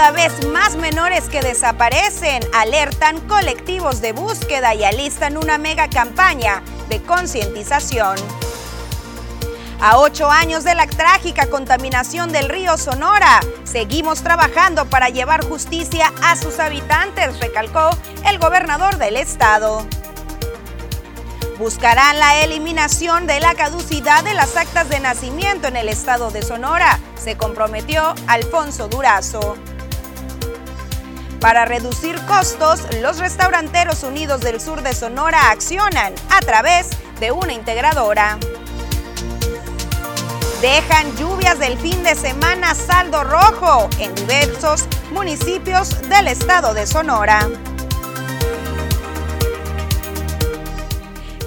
Cada vez más menores que desaparecen, alertan colectivos de búsqueda y alistan una mega campaña de concientización. A ocho años de la trágica contaminación del río Sonora, seguimos trabajando para llevar justicia a sus habitantes, recalcó el gobernador del estado buscarán la eliminación de la caducidad de las actas de nacimiento en el estado de Sonora, se comprometió Alfonso Durazo. Para reducir costos, los restauranteros unidos del sur de Sonora accionan a través de una integradora. Dejan lluvias del fin de semana saldo rojo en diversos municipios del estado de Sonora.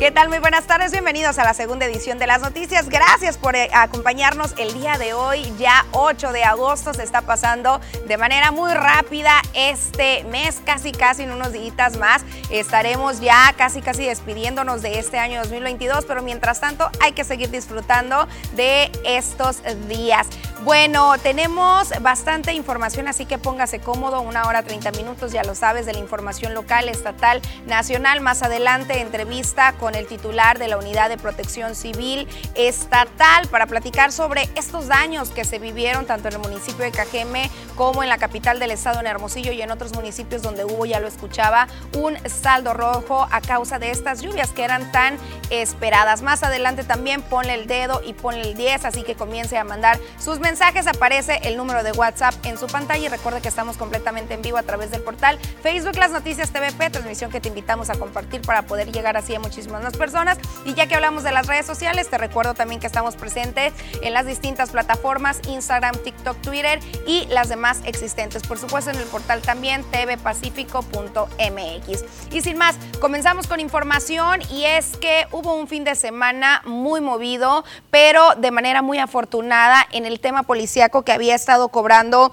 ¿Qué tal? Muy buenas tardes, bienvenidos a la segunda edición de las noticias. Gracias por eh, acompañarnos el día de hoy, ya 8 de agosto, se está pasando de manera muy rápida este mes, casi casi en unos días más. Estaremos ya casi casi despidiéndonos de este año 2022, pero mientras tanto hay que seguir disfrutando de estos días. Bueno, tenemos bastante información, así que póngase cómodo, una hora 30 minutos, ya lo sabes, de la información local, estatal, nacional. Más adelante, entrevista con el titular de la Unidad de Protección Civil Estatal para platicar sobre estos daños que se vivieron tanto en el municipio de Cajeme como en la capital del estado, en Hermosillo y en otros municipios donde hubo, ya lo escuchaba, un saldo rojo a causa de estas lluvias que eran tan esperadas. Más adelante también ponle el dedo y ponle el 10, así que comience a mandar sus mensajes aparece el número de WhatsApp en su pantalla y recuerde que estamos completamente en vivo a través del portal Facebook Las Noticias TVP, transmisión que te invitamos a compartir para poder llegar así a muchísimas más personas. Y ya que hablamos de las redes sociales, te recuerdo también que estamos presentes en las distintas plataformas Instagram, TikTok, Twitter y las demás existentes. Por supuesto en el portal también tvpacifico.mx. Y sin más, comenzamos con información y es que hubo un fin de semana muy movido, pero de manera muy afortunada en el tema policíaco que había estado cobrando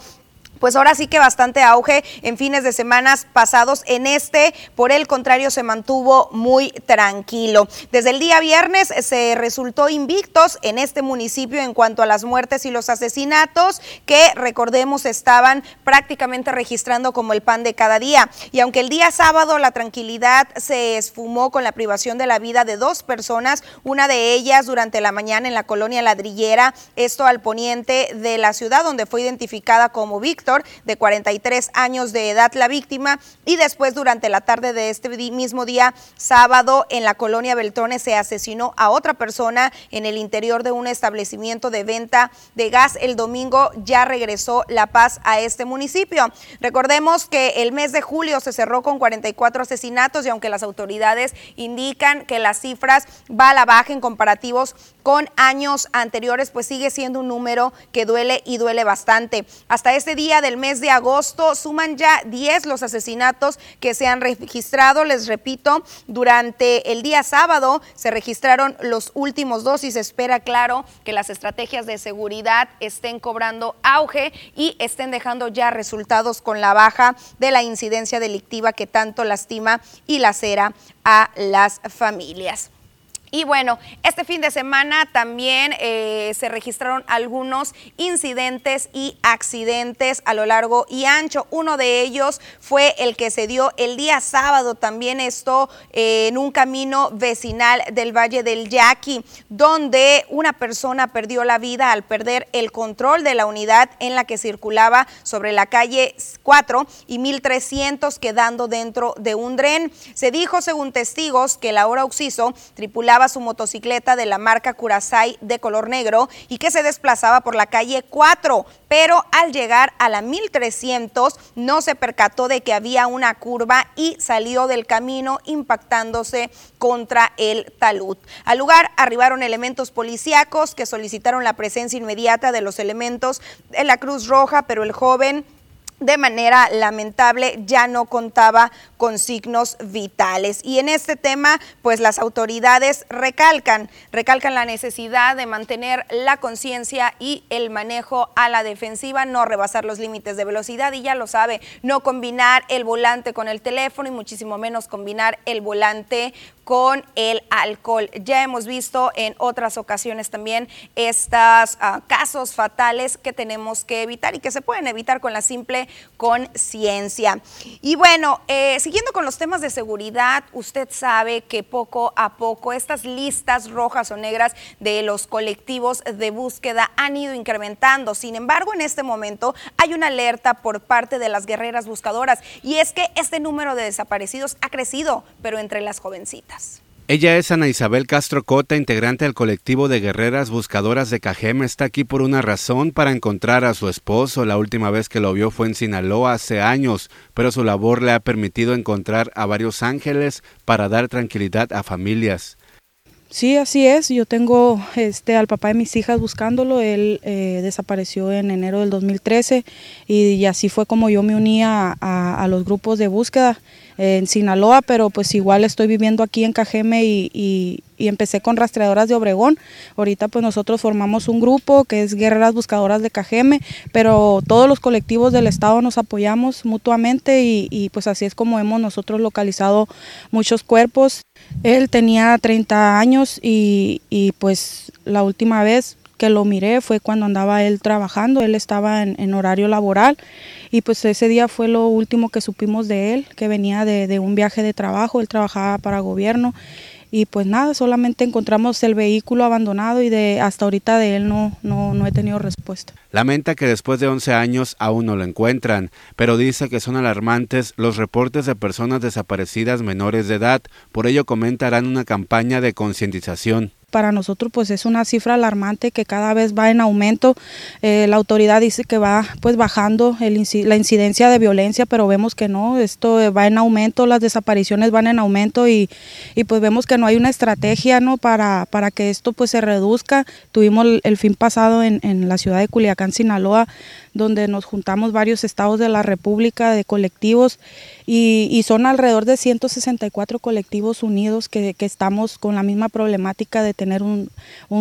pues ahora sí que bastante auge en fines de semanas pasados. En este, por el contrario, se mantuvo muy tranquilo. Desde el día viernes se resultó invictos en este municipio en cuanto a las muertes y los asesinatos que, recordemos, estaban prácticamente registrando como el pan de cada día. Y aunque el día sábado la tranquilidad se esfumó con la privación de la vida de dos personas, una de ellas durante la mañana en la colonia ladrillera, esto al poniente de la ciudad, donde fue identificada como Víctor de 43 años de edad, la víctima, y después durante la tarde de este mismo día, sábado, en la colonia Beltrones se asesinó a otra persona en el interior de un establecimiento de venta de gas. El domingo ya regresó la paz a este municipio. Recordemos que el mes de julio se cerró con 44 asesinatos y aunque las autoridades indican que las cifras va a la baja en comparativos con años anteriores, pues sigue siendo un número que duele y duele bastante. Hasta este día del mes de agosto suman ya 10 los asesinatos que se han registrado. Les repito, durante el día sábado se registraron los últimos dos y se espera, claro, que las estrategias de seguridad estén cobrando auge y estén dejando ya resultados con la baja de la incidencia delictiva que tanto lastima y lacera a las familias. Y bueno, este fin de semana también eh, se registraron algunos incidentes y accidentes a lo largo y ancho. Uno de ellos fue el que se dio el día sábado, también esto eh, en un camino vecinal del Valle del Yaqui, donde una persona perdió la vida al perder el control de la unidad en la que circulaba sobre la calle 4 y 1300 quedando dentro de un dren. Se dijo, según testigos, que la hora Oxiso tripulaba su motocicleta de la marca Curasai de color negro y que se desplazaba por la calle 4, pero al llegar a la 1300 no se percató de que había una curva y salió del camino impactándose contra el talud. Al lugar arribaron elementos policíacos que solicitaron la presencia inmediata de los elementos de la Cruz Roja, pero el joven de manera lamentable ya no contaba con signos vitales. Y en este tema, pues las autoridades recalcan, recalcan la necesidad de mantener la conciencia y el manejo a la defensiva, no rebasar los límites de velocidad y ya lo sabe, no combinar el volante con el teléfono y muchísimo menos combinar el volante con el alcohol. Ya hemos visto en otras ocasiones también estos ah, casos fatales que tenemos que evitar y que se pueden evitar con la simple conciencia. Y bueno, eh, siguiendo con los temas de seguridad, usted sabe que poco a poco estas listas rojas o negras de los colectivos de búsqueda han ido incrementando. Sin embargo, en este momento hay una alerta por parte de las guerreras buscadoras y es que este número de desaparecidos ha crecido, pero entre las jovencitas. Ella es Ana Isabel Castro Cota, integrante del colectivo de guerreras buscadoras de Cajeme. Está aquí por una razón, para encontrar a su esposo. La última vez que lo vio fue en Sinaloa hace años, pero su labor le ha permitido encontrar a varios ángeles para dar tranquilidad a familias. Sí, así es. Yo tengo este, al papá de mis hijas buscándolo. Él eh, desapareció en enero del 2013 y, así fue como yo me uní a los grupos de búsqueda en Sinaloa, pero pues igual estoy viviendo aquí en Cajeme y, empecé con rastreadoras de Obregón. Ahorita pues nosotros formamos un grupo que es Guerreras Buscadoras de Cajeme, pero todos los colectivos del estado nos apoyamos mutuamente y, pues así es como hemos nosotros localizado muchos cuerpos. Él tenía 30 años y, pues la última vez que lo miré fue cuando andaba él trabajando, él estaba en horario laboral y pues ese día fue lo último que supimos de él, que venía de, un viaje de trabajo, él trabajaba para gobierno y pues nada, solamente encontramos el vehículo abandonado y de hasta ahorita de él no, no, no he tenido respuesta. Lamenta que después de 11 años aún no lo encuentran, pero dice que son alarmantes los reportes de personas desaparecidas menores de edad, por ello comentarán una campaña de concientización para nosotros pues es una cifra alarmante que cada vez va en aumento. Eh, la autoridad dice que va pues bajando la incidencia de violencia, pero vemos que no, esto va en aumento, las desapariciones van en aumento y, pues vemos que no hay una estrategia ¿no? para, para que esto pues se reduzca. Tuvimos el, fin pasado en, en la ciudad de Culiacán, Sinaloa, donde nos juntamos varios estados de la República, de colectivos, y, son alrededor de 164 colectivos unidos que, estamos con la misma problemática de tener un,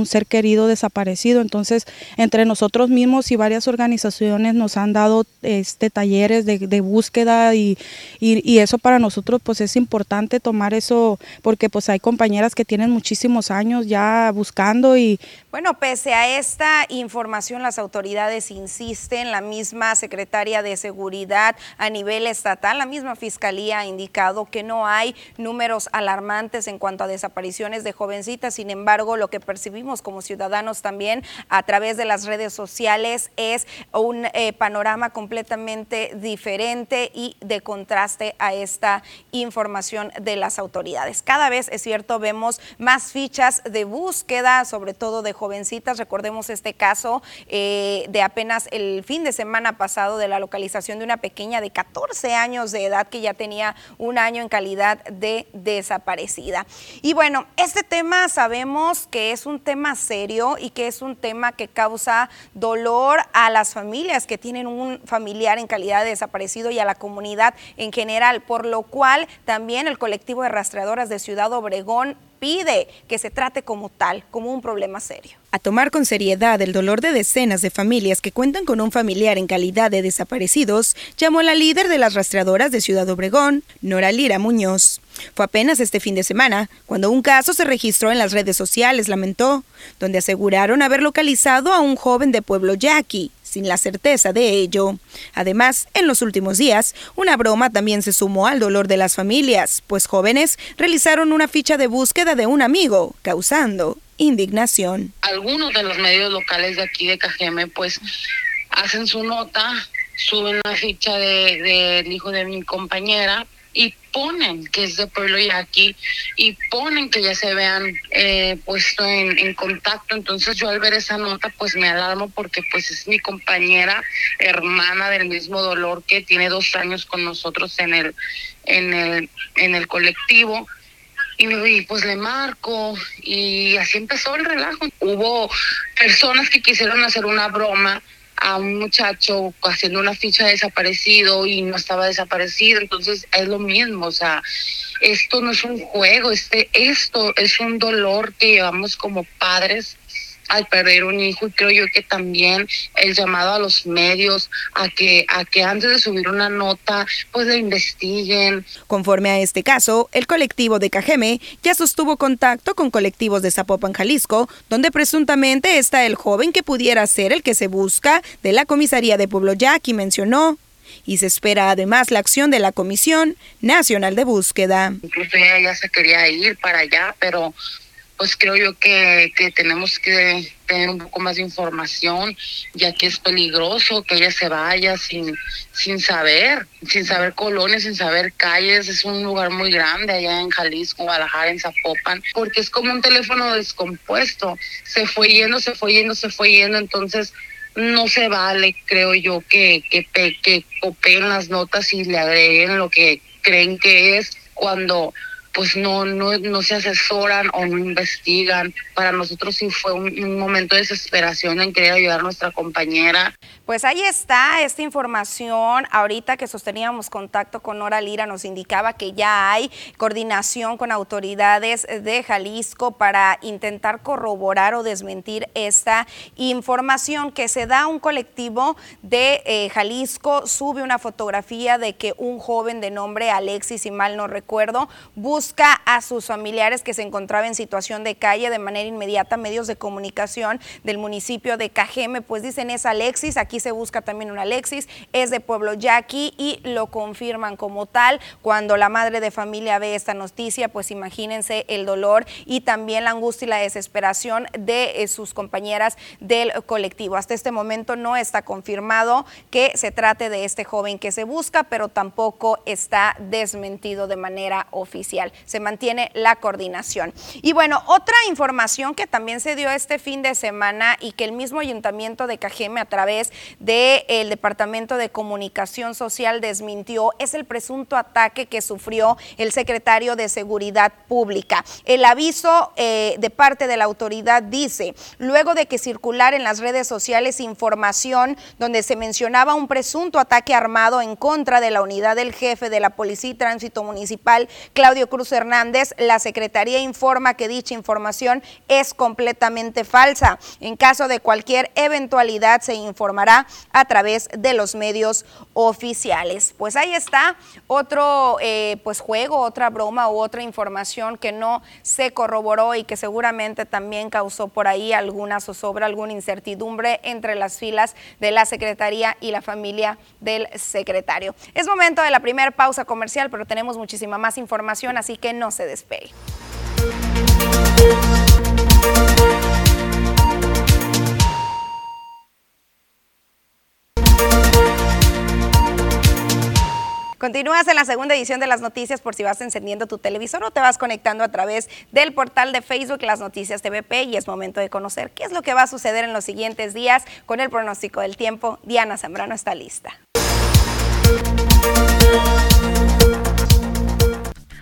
ser querido desaparecido. Entonces, entre nosotros mismos y varias organizaciones nos han dado este, talleres de, búsqueda y, eso para nosotros pues es importante tomar eso porque pues hay compañeras que tienen muchísimos años ya buscando y... Bueno, pese a esta información, las autoridades insisten la misma secretaria de Seguridad a nivel estatal, la misma Fiscalía ha indicado que no hay números alarmantes en cuanto a desapariciones de jovencitas. Sin embargo, lo que percibimos como ciudadanos también a través de las redes sociales es un eh, panorama completamente diferente y de contraste a esta información de las autoridades. Cada vez, es cierto, vemos más fichas de búsqueda, sobre todo de jovencitas. Recordemos este caso eh, de apenas el fin de semana pasado de la localización de una pequeña de 14 años de edad que ya tenía un año en calidad de desaparecida. Y bueno, este tema sabemos que es un tema serio y que es un tema que causa dolor a las familias que tienen un familiar en calidad de desaparecido y a la comunidad en general, por lo cual también el colectivo de rastreadoras de Ciudad Obregón pide que se trate como tal, como un problema serio. A tomar con seriedad el dolor de decenas de familias que cuentan con un familiar en calidad de desaparecidos, llamó la líder de las rastreadoras de Ciudad Obregón, Nora Lira Muñoz. Fue apenas este fin de semana cuando un caso se registró en las redes sociales, lamentó, donde aseguraron haber localizado a un joven de pueblo yaqui, sin la certeza de ello. Además, en los últimos días, una broma también se sumó al dolor de las familias, pues jóvenes realizaron una ficha de búsqueda de un amigo, causando indignación. Algunos de los medios locales de aquí de Cajeme, pues, hacen su nota, suben la ficha del de, hijo de mi compañera, ponen que es de pueblo aquí y ponen que ya se vean eh, puesto en, en, contacto. Entonces yo al ver esa nota pues me alarmo porque pues es mi compañera, hermana del mismo dolor que tiene dos años con nosotros en el, en el, en el colectivo. Y, pues le marco y así empezó el relajo. Hubo personas que quisieron hacer una broma a un muchacho haciendo una ficha de desaparecido y no estaba desaparecido, entonces es lo mismo, o sea, esto no es un juego, este, esto es un dolor que llevamos como padres al perder un hijo y creo yo que también el llamado a los medios a que a que antes de subir una nota pues la investiguen. Conforme a este caso, el colectivo de Cajeme ya sostuvo contacto con colectivos de Zapopan, Jalisco, donde presuntamente está el joven que pudiera ser el que se busca de la comisaría de Pueblo Yaqui, mencionó y se espera además la acción de la Comisión Nacional de Búsqueda. Incluso ella ya se quería ir para allá, pero pues creo yo que, que tenemos que tener un poco más de información, ya que es peligroso que ella se vaya sin, sin saber, sin saber colonias, sin saber calles. Es un lugar muy grande allá en Jalisco, Guadalajara, en Zapopan, porque es como un teléfono descompuesto. Se fue yendo, se fue yendo, se fue yendo, entonces no se vale, creo yo, que, que, que copien las notas y le agreguen lo que creen que es cuando pues no, no, no se asesoran o no investigan. Para nosotros sí fue un, momento de desesperación en querer ayudar a nuestra compañera. Pues ahí está esta información. Ahorita que sosteníamos contacto con Nora Lira nos indicaba que ya hay coordinación con autoridades de Jalisco para intentar corroborar o desmentir esta información que se da un colectivo de eh, Jalisco, sube una fotografía de que un joven de nombre Alexis, si mal no recuerdo, busca a sus familiares que se encontraban en situación de calle de manera inmediata. Medios de comunicación del municipio de Cajeme, pues dicen es Alexis, aquí se busca también un Alexis, es de Pueblo Yaqui y lo confirman como tal. Cuando la madre de familia ve esta noticia, pues imagínense el dolor y también la angustia y la desesperación de eh, sus compañeras del colectivo. Hasta este momento no está confirmado que se trate de este joven que se busca, pero tampoco está desmentido de manera oficial se mantiene la coordinación. Y bueno, otra información que también se dio este fin de semana y que el mismo ayuntamiento de Cajeme a través del Departamento de Comunicación Social desmintió es el presunto ataque que sufrió el secretario de Seguridad Pública. El aviso eh, de parte de la autoridad dice, luego de que circular en las redes sociales información donde se mencionaba un presunto ataque armado en contra de la unidad del jefe de la Policía y Tránsito Municipal, Claudio Cruz, Hernández, la Secretaría informa que dicha información es completamente falsa. En caso de cualquier eventualidad se informará a través de los medios oficiales. Pues ahí está otro eh, pues juego, otra broma u otra información que no se corroboró y que seguramente también causó por ahí alguna zozobra, alguna incertidumbre entre las filas de la Secretaría y la familia del secretario. Es momento de la primera pausa comercial, pero tenemos muchísima más información, así que no se despegue. Continúas en la segunda edición de las noticias por si vas encendiendo tu televisor o te vas conectando a través del portal de Facebook Las Noticias TVP y es momento de conocer qué es lo que va a suceder en los siguientes días con el pronóstico del tiempo. Diana Zambrano está lista.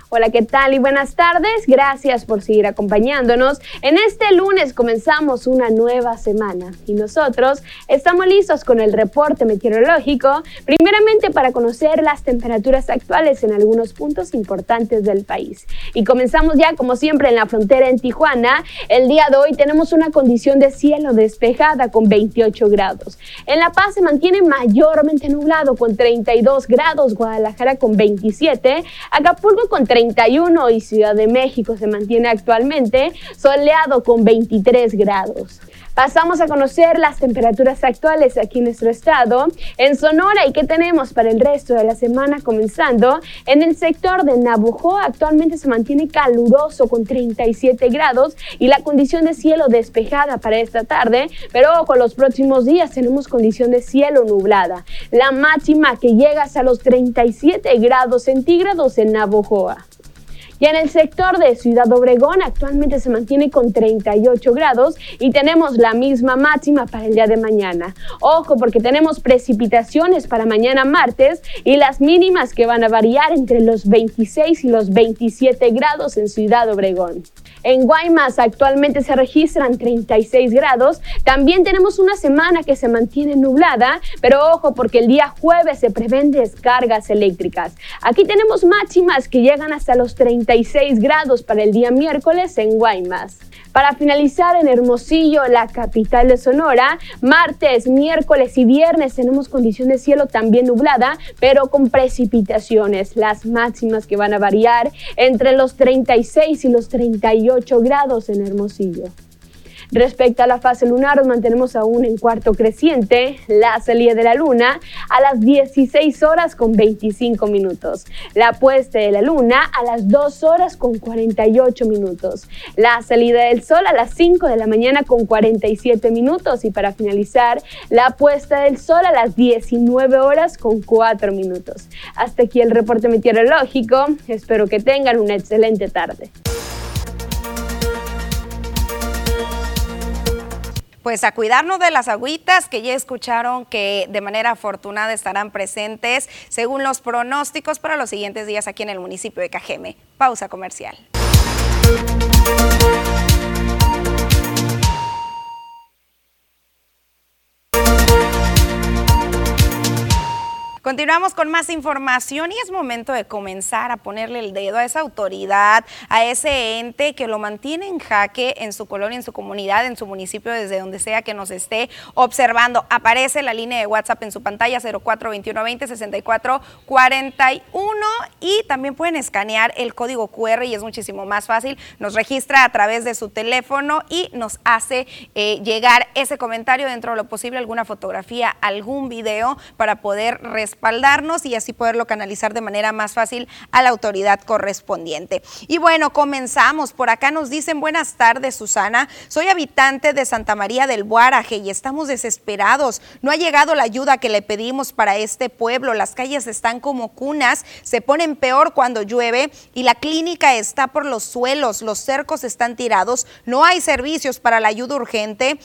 Hola, ¿qué tal? Y buenas tardes. Gracias por seguir acompañándonos. En este lunes comenzamos una nueva semana y nosotros estamos listos con el reporte meteorológico, primeramente para conocer las temperaturas actuales en algunos puntos importantes del país. Y comenzamos ya, como siempre, en la frontera en Tijuana. El día de hoy tenemos una condición de cielo despejada con 28 grados. En La Paz se mantiene mayormente nublado con 32 grados, Guadalajara con 27, Acapulco con 31 y Ciudad de México se mantiene actualmente soleado con 23 grados. Pasamos a conocer las temperaturas actuales aquí en nuestro estado, en Sonora y qué tenemos para el resto de la semana comenzando. En el sector de Nabujo actualmente se mantiene caluroso con 37 grados y la condición de cielo despejada para esta tarde, pero con los próximos días tenemos condición de cielo nublada. La máxima que llega hasta los 37 grados centígrados en Navojoa. Y en el sector de Ciudad Obregón actualmente se mantiene con 38 grados y tenemos la misma máxima para el día de mañana. Ojo porque tenemos precipitaciones para mañana martes y las mínimas que van a variar entre los 26 y los 27 grados en Ciudad Obregón. En Guaymas actualmente se registran 36 grados. También tenemos una semana que se mantiene nublada, pero ojo porque el día jueves se prevén descargas eléctricas. Aquí tenemos máximas que llegan hasta los 36 grados para el día miércoles en Guaymas. Para finalizar en Hermosillo, la capital de Sonora, martes, miércoles y viernes tenemos condición de cielo también nublada, pero con precipitaciones. Las máximas que van a variar entre los 36 y los 38 grados en Hermosillo. Respecto a la fase lunar, nos mantenemos aún en cuarto creciente, la salida de la luna a las 16 horas con 25 minutos, la puesta de la luna a las 2 horas con 48 minutos, la salida del sol a las 5 de la mañana con 47 minutos y para finalizar, la puesta del sol a las 19 horas con 4 minutos. Hasta aquí el reporte meteorológico, espero que tengan una excelente tarde. Pues a cuidarnos de las agüitas que ya escucharon que de manera afortunada estarán presentes según los pronósticos para los siguientes días aquí en el municipio de Cajeme. Pausa comercial. Continuamos con más información y es momento de comenzar a ponerle el dedo a esa autoridad, a ese ente que lo mantiene en jaque en su colonia, en su comunidad, en su municipio, desde donde sea que nos esté observando. Aparece la línea de WhatsApp en su pantalla 042120 6441 y también pueden escanear el código QR y es muchísimo más fácil. Nos registra a través de su teléfono y nos hace eh, llegar ese comentario dentro de lo posible, alguna fotografía, algún video para poder respaldarnos y así poderlo canalizar de manera más fácil a la autoridad correspondiente. Y bueno, comenzamos. Por acá nos dicen buenas tardes, Susana. Soy habitante de Santa María del Buaraje y estamos desesperados. No ha llegado la ayuda que le pedimos para este pueblo. Las calles están como cunas, se ponen peor cuando llueve y la clínica está por los suelos, los cercos están tirados, no hay servicios para la ayuda urgente.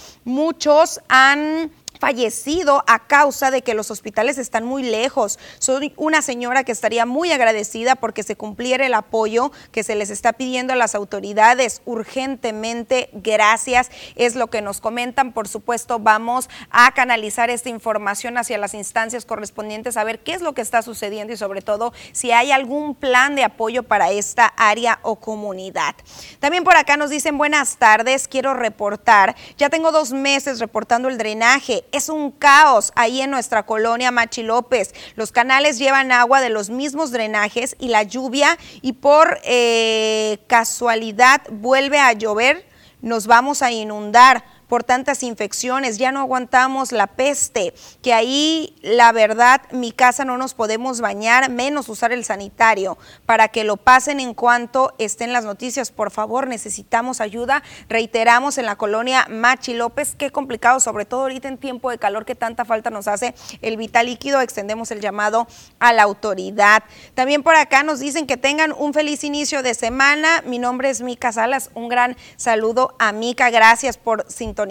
Muchos han fallecido a causa de que los hospitales están muy lejos. Soy una señora que estaría muy agradecida porque se cumpliera el apoyo que se les está pidiendo a las autoridades urgentemente. Gracias, es lo que nos comentan. Por supuesto, vamos a canalizar esta información hacia las instancias correspondientes a ver qué es lo que está sucediendo y sobre todo si hay algún plan de apoyo para esta área o comunidad. También por acá nos dicen buenas tardes, quiero reportar, ya tengo dos meses reportando el drenaje, es un caos ahí en nuestra colonia Machi López. Los canales llevan agua de los mismos drenajes y la lluvia y por eh, casualidad vuelve a llover, nos vamos a inundar por tantas infecciones, ya no aguantamos la peste, que ahí la verdad mi casa no nos podemos bañar, menos usar el sanitario, para que lo pasen en cuanto estén las noticias. Por favor, necesitamos ayuda. Reiteramos en la colonia Machi López, qué complicado, sobre todo ahorita en tiempo de calor que tanta falta nos hace el vital líquido, extendemos el llamado a la autoridad. También por acá nos dicen que tengan un feliz inicio de semana. Mi nombre es Mica Salas, un gran saludo a Mica, gracias por sintonizar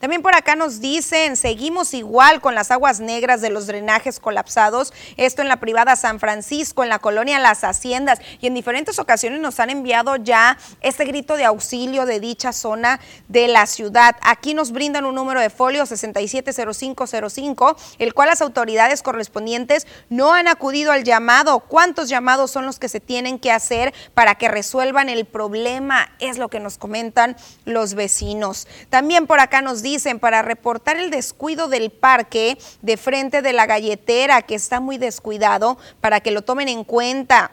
también por acá nos dicen, seguimos igual con las aguas negras de los drenajes colapsados, esto en la privada San Francisco, en la colonia Las Haciendas, y en diferentes ocasiones nos han enviado ya este grito de auxilio de dicha zona de la ciudad. Aquí nos brindan un número de folio 670505, el cual las autoridades correspondientes no han acudido al llamado. ¿Cuántos llamados son los que se tienen que hacer para que resuelvan el problema? Es lo que nos comentan los vecinos. También por acá nos dicen para reportar el descuido del parque de frente de la galletera que está muy descuidado para que lo tomen en cuenta.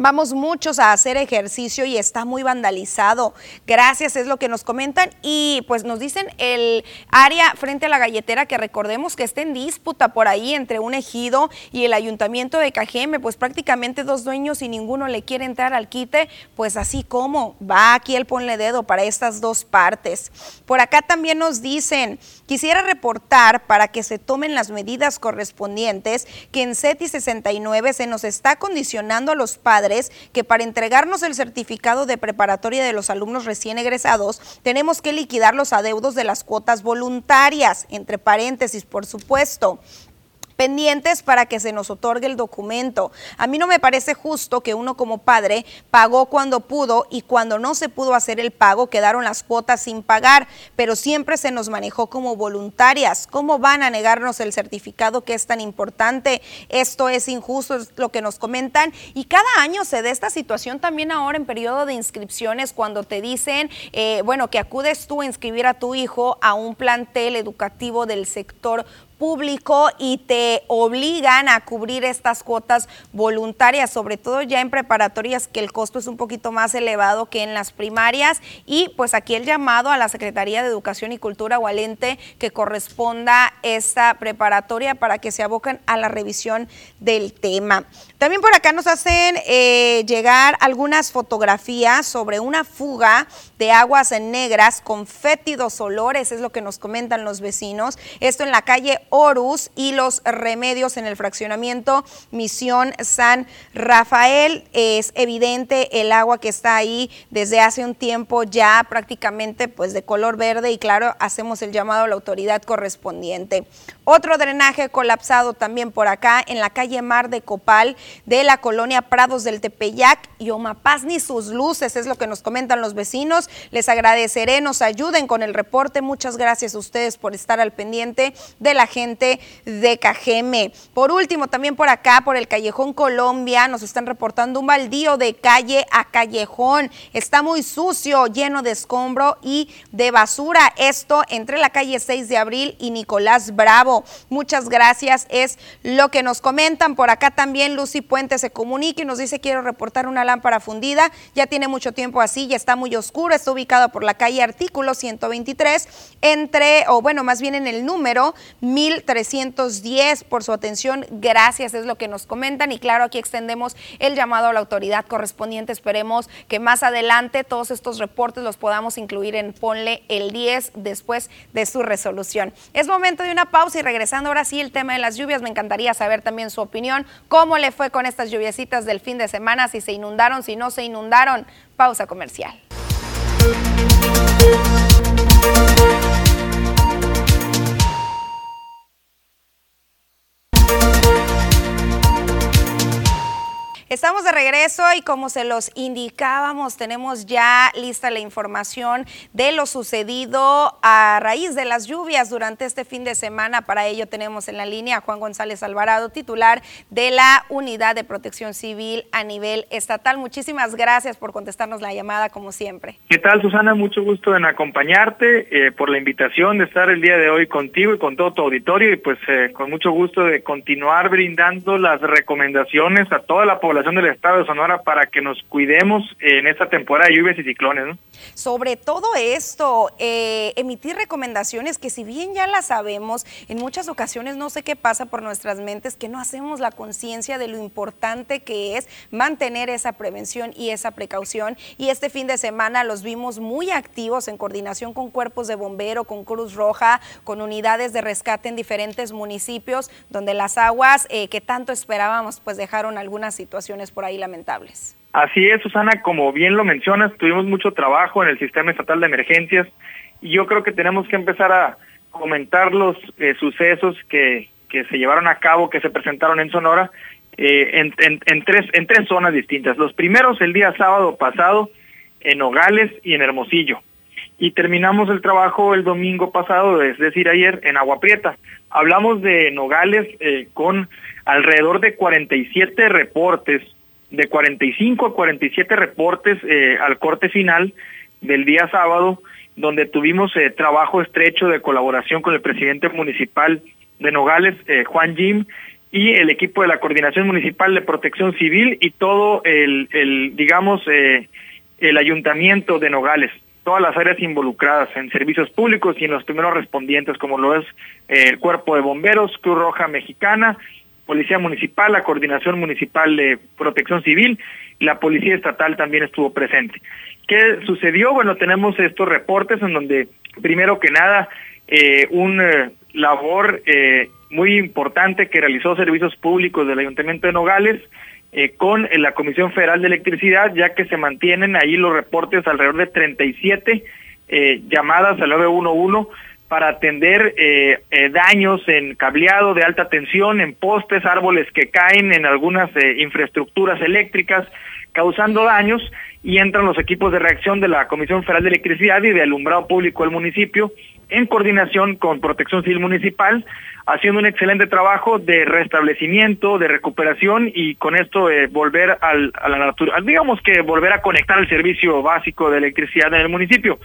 Vamos muchos a hacer ejercicio y está muy vandalizado. Gracias, es lo que nos comentan. Y pues nos dicen el área frente a la galletera que recordemos que está en disputa por ahí entre un ejido y el ayuntamiento de Cajeme, pues prácticamente dos dueños y ninguno le quiere entrar al quite, pues así como va aquí el ponle dedo para estas dos partes. Por acá también nos dicen, quisiera reportar para que se tomen las medidas correspondientes que en CETI 69 se nos está condicionando a los padres que para entregarnos el certificado de preparatoria de los alumnos recién egresados tenemos que liquidar los adeudos de las cuotas voluntarias, entre paréntesis, por supuesto. Pendientes para que se nos otorgue el documento. A mí no me parece justo que uno como padre pagó cuando pudo y cuando no se pudo hacer el pago quedaron las cuotas sin pagar, pero siempre se nos manejó como voluntarias. ¿Cómo van a negarnos el certificado que es tan importante? Esto es injusto, es lo que nos comentan. Y cada año se da esta situación también ahora en periodo de inscripciones cuando te dicen, eh, bueno, que acudes tú a inscribir a tu hijo a un plantel educativo del sector público y te obligan a cubrir estas cuotas voluntarias, sobre todo ya en preparatorias que el costo es un poquito más elevado que en las primarias y pues aquí el llamado a la Secretaría de Educación y Cultura o al ente que corresponda esta preparatoria para que se aboquen a la revisión del tema. También por acá nos hacen eh, llegar algunas fotografías sobre una fuga de aguas negras con fétidos olores, es lo que nos comentan los vecinos. Esto en la calle Horus y los remedios en el fraccionamiento Misión San Rafael. Es evidente el agua que está ahí desde hace un tiempo ya prácticamente pues de color verde y claro, hacemos el llamado a la autoridad correspondiente. Otro drenaje colapsado también por acá en la calle Mar de Copal de la colonia Prados del Tepeyac y Omapaz ni sus luces, es lo que nos comentan los vecinos. Les agradeceré, nos ayuden con el reporte. Muchas gracias a ustedes por estar al pendiente de la gente de Cajeme. Por último, también por acá, por el Callejón Colombia, nos están reportando un baldío de calle a callejón. Está muy sucio, lleno de escombro y de basura. Esto entre la calle 6 de abril y Nicolás Bravo. Muchas gracias, es lo que nos comentan. Por acá también Lucy Puente se comunica y nos dice quiero reportar una lámpara fundida. Ya tiene mucho tiempo así, ya está muy oscuro, está ubicado por la calle Artículo 123, entre, o bueno, más bien en el número 1310 por su atención. Gracias, es lo que nos comentan. Y claro, aquí extendemos el llamado a la autoridad correspondiente. Esperemos que más adelante todos estos reportes los podamos incluir en Ponle el 10 después de su resolución. Es momento de una pausa y regresando ahora sí el tema de las lluvias, me encantaría saber también su opinión. ¿Cómo le fue con estas lluviecitas del fin de semana? Si se inundaron, si no se inundaron. Pausa comercial. Estamos de regreso y como se los indicábamos, tenemos ya lista la información de lo sucedido a raíz de las lluvias durante este fin de semana. Para ello tenemos en la línea a Juan González Alvarado, titular de la Unidad de Protección Civil a nivel estatal. Muchísimas gracias por contestarnos la llamada como siempre. ¿Qué tal Susana? Mucho gusto en acompañarte, eh, por la invitación de estar el día de hoy contigo y con todo tu auditorio y pues eh, con mucho gusto de continuar brindando las recomendaciones a toda la población del Estado de Sonora para que nos cuidemos en esta temporada de lluvias y ciclones. ¿no? Sobre todo esto, eh, emitir recomendaciones que si bien ya las sabemos, en muchas ocasiones no sé qué pasa por nuestras mentes, que no hacemos la conciencia de lo importante que es mantener esa prevención y esa precaución. Y este fin de semana los vimos muy activos en coordinación con cuerpos de bombero, con Cruz Roja, con unidades de rescate en diferentes municipios, donde las aguas eh, que tanto esperábamos pues dejaron algunas situaciones por ahí lamentables. Así es, Susana, como bien lo mencionas, tuvimos mucho trabajo en el sistema estatal de emergencias y yo creo que tenemos que empezar a comentar los eh, sucesos que, que se llevaron a cabo, que se presentaron en Sonora, eh, en, tres, en tres zonas distintas. Los primeros el día sábado pasado en Nogales y en Hermosillo. Y terminamos el trabajo el domingo pasado, es decir, ayer en Agua Prieta. Hablamos de Nogales eh, con alrededor de 47 reportes, de 45 a 47 reportes eh, al corte final del día sábado, donde tuvimos eh, trabajo estrecho de colaboración con el presidente municipal de Nogales, Juan Jim, y el equipo de la Coordinación Municipal de Protección Civil y todo el, el digamos, el ayuntamiento de Nogales todas las áreas involucradas en servicios públicos y en los primeros respondientes, como lo es el Cuerpo de Bomberos, Cruz Roja Mexicana Policía Municipal, la Coordinación Municipal de Protección Civil y la Policía Estatal también estuvo presente. ¿Qué sucedió? Bueno, tenemos estos reportes en donde, primero que nada, eh, un eh, labor eh, muy importante que realizó Servicios Públicos del Ayuntamiento de Nogales eh, con la Comisión Federal de Electricidad, ya que se mantienen ahí los reportes alrededor de 37 eh, llamadas al 911 para atender eh, eh, daños en cableado de alta tensión, en postes, árboles que caen en algunas eh, infraestructuras eléctricas, causando daños, y entran los equipos de reacción de la Comisión Federal de Electricidad y de Alumbrado Público del municipio, en coordinación con Protección Civil Municipal, haciendo un excelente trabajo de restablecimiento, de recuperación y con esto volver al, a la naturaleza, digamos que volver a conectar el servicio básico de electricidad en el municipio.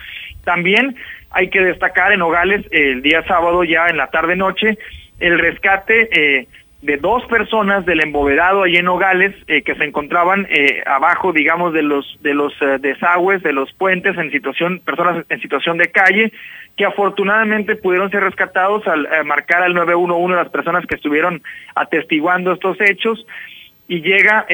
También hay que destacar en Nogales el día sábado ya en la tarde noche el rescate eh, de dos personas del embovedado allí en Nogales eh, que se encontraban eh, abajo digamos de los de los desagües de los puentes en situación personas en situación de calle que afortunadamente pudieron ser rescatados al marcar al 911 las personas que estuvieron atestiguando estos hechos. Y llega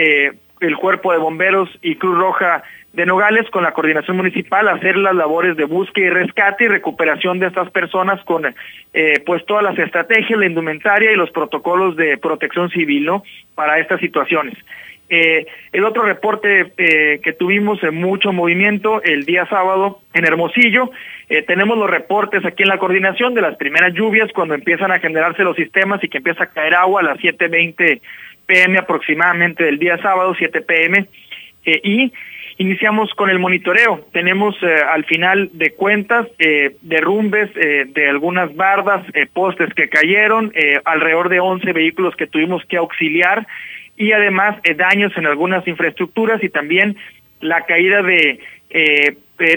el cuerpo de bomberos y Cruz Roja de Nogales con la coordinación municipal hacer las labores de búsqueda y rescate y recuperación de estas personas con eh, pues todas las estrategias, la indumentaria y los protocolos de protección civil ¿no? para estas situaciones. Eh, el otro reporte eh, que tuvimos en mucho movimiento el día sábado en Hermosillo, tenemos los reportes aquí en la coordinación de las primeras lluvias cuando empiezan a generarse los sistemas y que empieza a caer agua a las 7.20 pm aproximadamente del día sábado, 7 pm, y Iniciamos con el monitoreo. Tenemos eh, al final de cuentas eh, derrumbes eh, de algunas bardas, postes que cayeron, alrededor de 11 vehículos que tuvimos que auxiliar y además daños en algunas infraestructuras y también la caída de,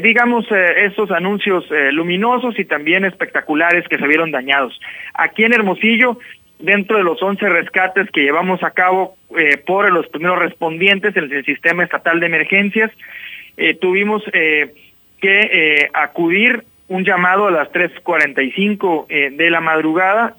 digamos, esos anuncios luminosos y también espectaculares que se vieron dañados. Aquí en Hermosillo dentro de los 11 rescates que llevamos a cabo eh, por los primeros respondientes en el sistema estatal de emergencias, eh, tuvimos eh, que acudir un llamado a las 3.45 de la madrugada,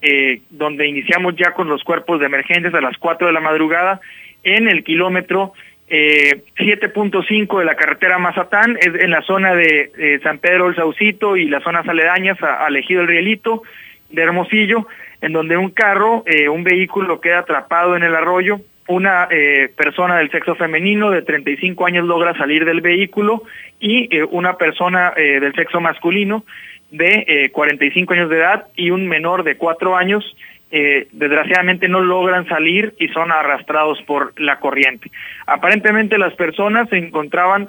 donde iniciamos ya con los cuerpos de emergencias a las 4 de la madrugada en el kilómetro 7.5 de la carretera Mazatán, en la zona de San Pedro del Saucito y las zonas aledañas a, a Ejido el Rielito de Hermosillo en donde un carro, eh, un vehículo queda atrapado en el arroyo, una eh, persona del sexo femenino de 35 años logra salir del vehículo y eh, una persona del sexo masculino de 45 años de edad y un menor de 4 años desgraciadamente no logran salir y son arrastrados por la corriente. Aparentemente las personas se encontraban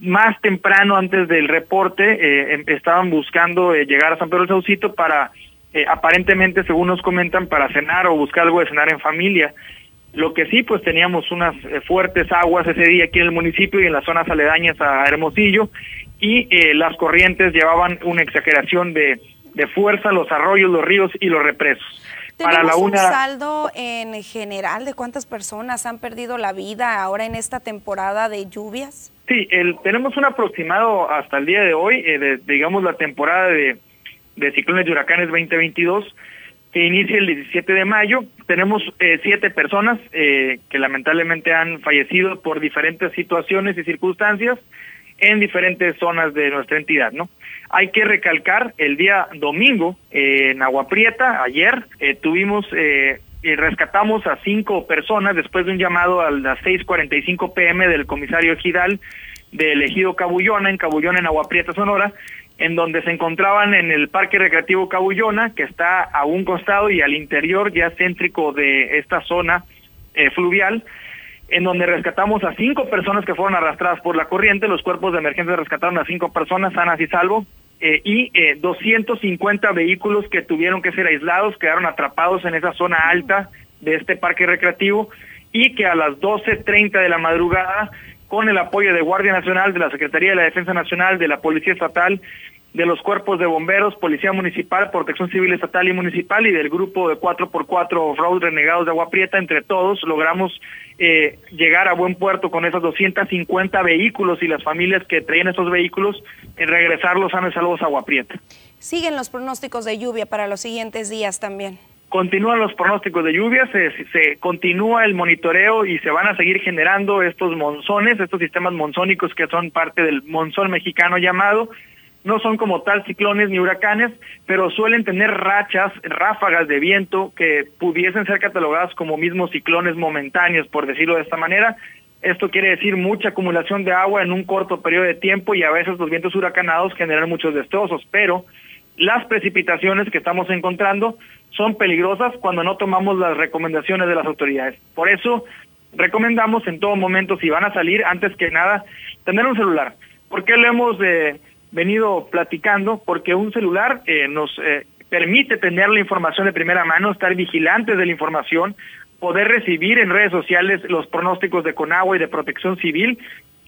más temprano antes del reporte, em, estaban buscando llegar a San Pedro del Saucito para eh, aparentemente, según nos comentan, para cenar o buscar algo de cenar en familia. Lo que sí, pues teníamos unas eh, fuertes aguas ese día aquí en el municipio y en las zonas aledañas a Hermosillo y eh, las corrientes llevaban una exageración de, de fuerza, los arroyos, los ríos y los represos. Para la una... un saldo en general de cuántas personas han perdido la vida ahora en esta temporada de lluvias? Sí, el, tenemos un aproximado hasta el día de hoy, de, digamos la temporada de, de ciclones y huracanes 2022 que inicia el 17 de mayo. Tenemos eh, siete personas eh, que lamentablemente han fallecido por diferentes situaciones y circunstancias en diferentes zonas de nuestra entidad, ¿no? Hay que recalcar el día domingo eh, en Agua Prieta, ayer tuvimos y rescatamos a cinco personas después de un llamado a las 6:45 pm del comisario Ejidal del ejido Cabullona, en Cabullona, en Agua Prieta, Sonora, en donde se encontraban en el Parque Recreativo Cabullona, que está a un costado y al interior ya céntrico de esta zona eh, fluvial, en donde rescatamos a cinco personas que fueron arrastradas por la corriente, los cuerpos de emergencia rescataron a cinco personas sanas y salvo, eh, y eh, 250 vehículos que tuvieron que ser aislados, quedaron atrapados en esa zona alta de este parque recreativo, y que a las 12.30 de la madrugada con el apoyo de Guardia Nacional, de la Secretaría de la Defensa Nacional, de la Policía Estatal, de los cuerpos de bomberos, Policía Municipal, Protección Civil Estatal y Municipal y del grupo de 4x4 Road Renegados de Agua Prieta, entre todos logramos eh, llegar a buen puerto con esos 250 vehículos y las familias que traían esos vehículos en regresarlos sanos y salvos a Agua Prieta. ¿Siguen los pronósticos de lluvia para los siguientes días también? Continúan los pronósticos de lluvia, se, se, continúa el monitoreo y se van a seguir generando estos monzones, estos sistemas monzónicos que son parte del monzón mexicano llamado. No son como tal ciclones ni huracanes, pero suelen tener rachas, ráfagas de viento que pudiesen ser catalogadas como mismos ciclones momentáneos, por decirlo de esta manera, Esto quiere decir mucha acumulación de agua en un corto periodo de tiempo y a veces los vientos huracanados generan muchos destrozos, pero las precipitaciones que estamos encontrando son peligrosas cuando no tomamos las recomendaciones de las autoridades. Por eso recomendamos en todo momento, si van a salir, antes que nada, tener un celular. ¿Por qué lo hemos eh, venido platicando? Porque un celular eh, nos eh, permite tener la información de primera mano, estar vigilantes de la información, poder recibir en redes sociales los pronósticos de Conagua y de Protección Civil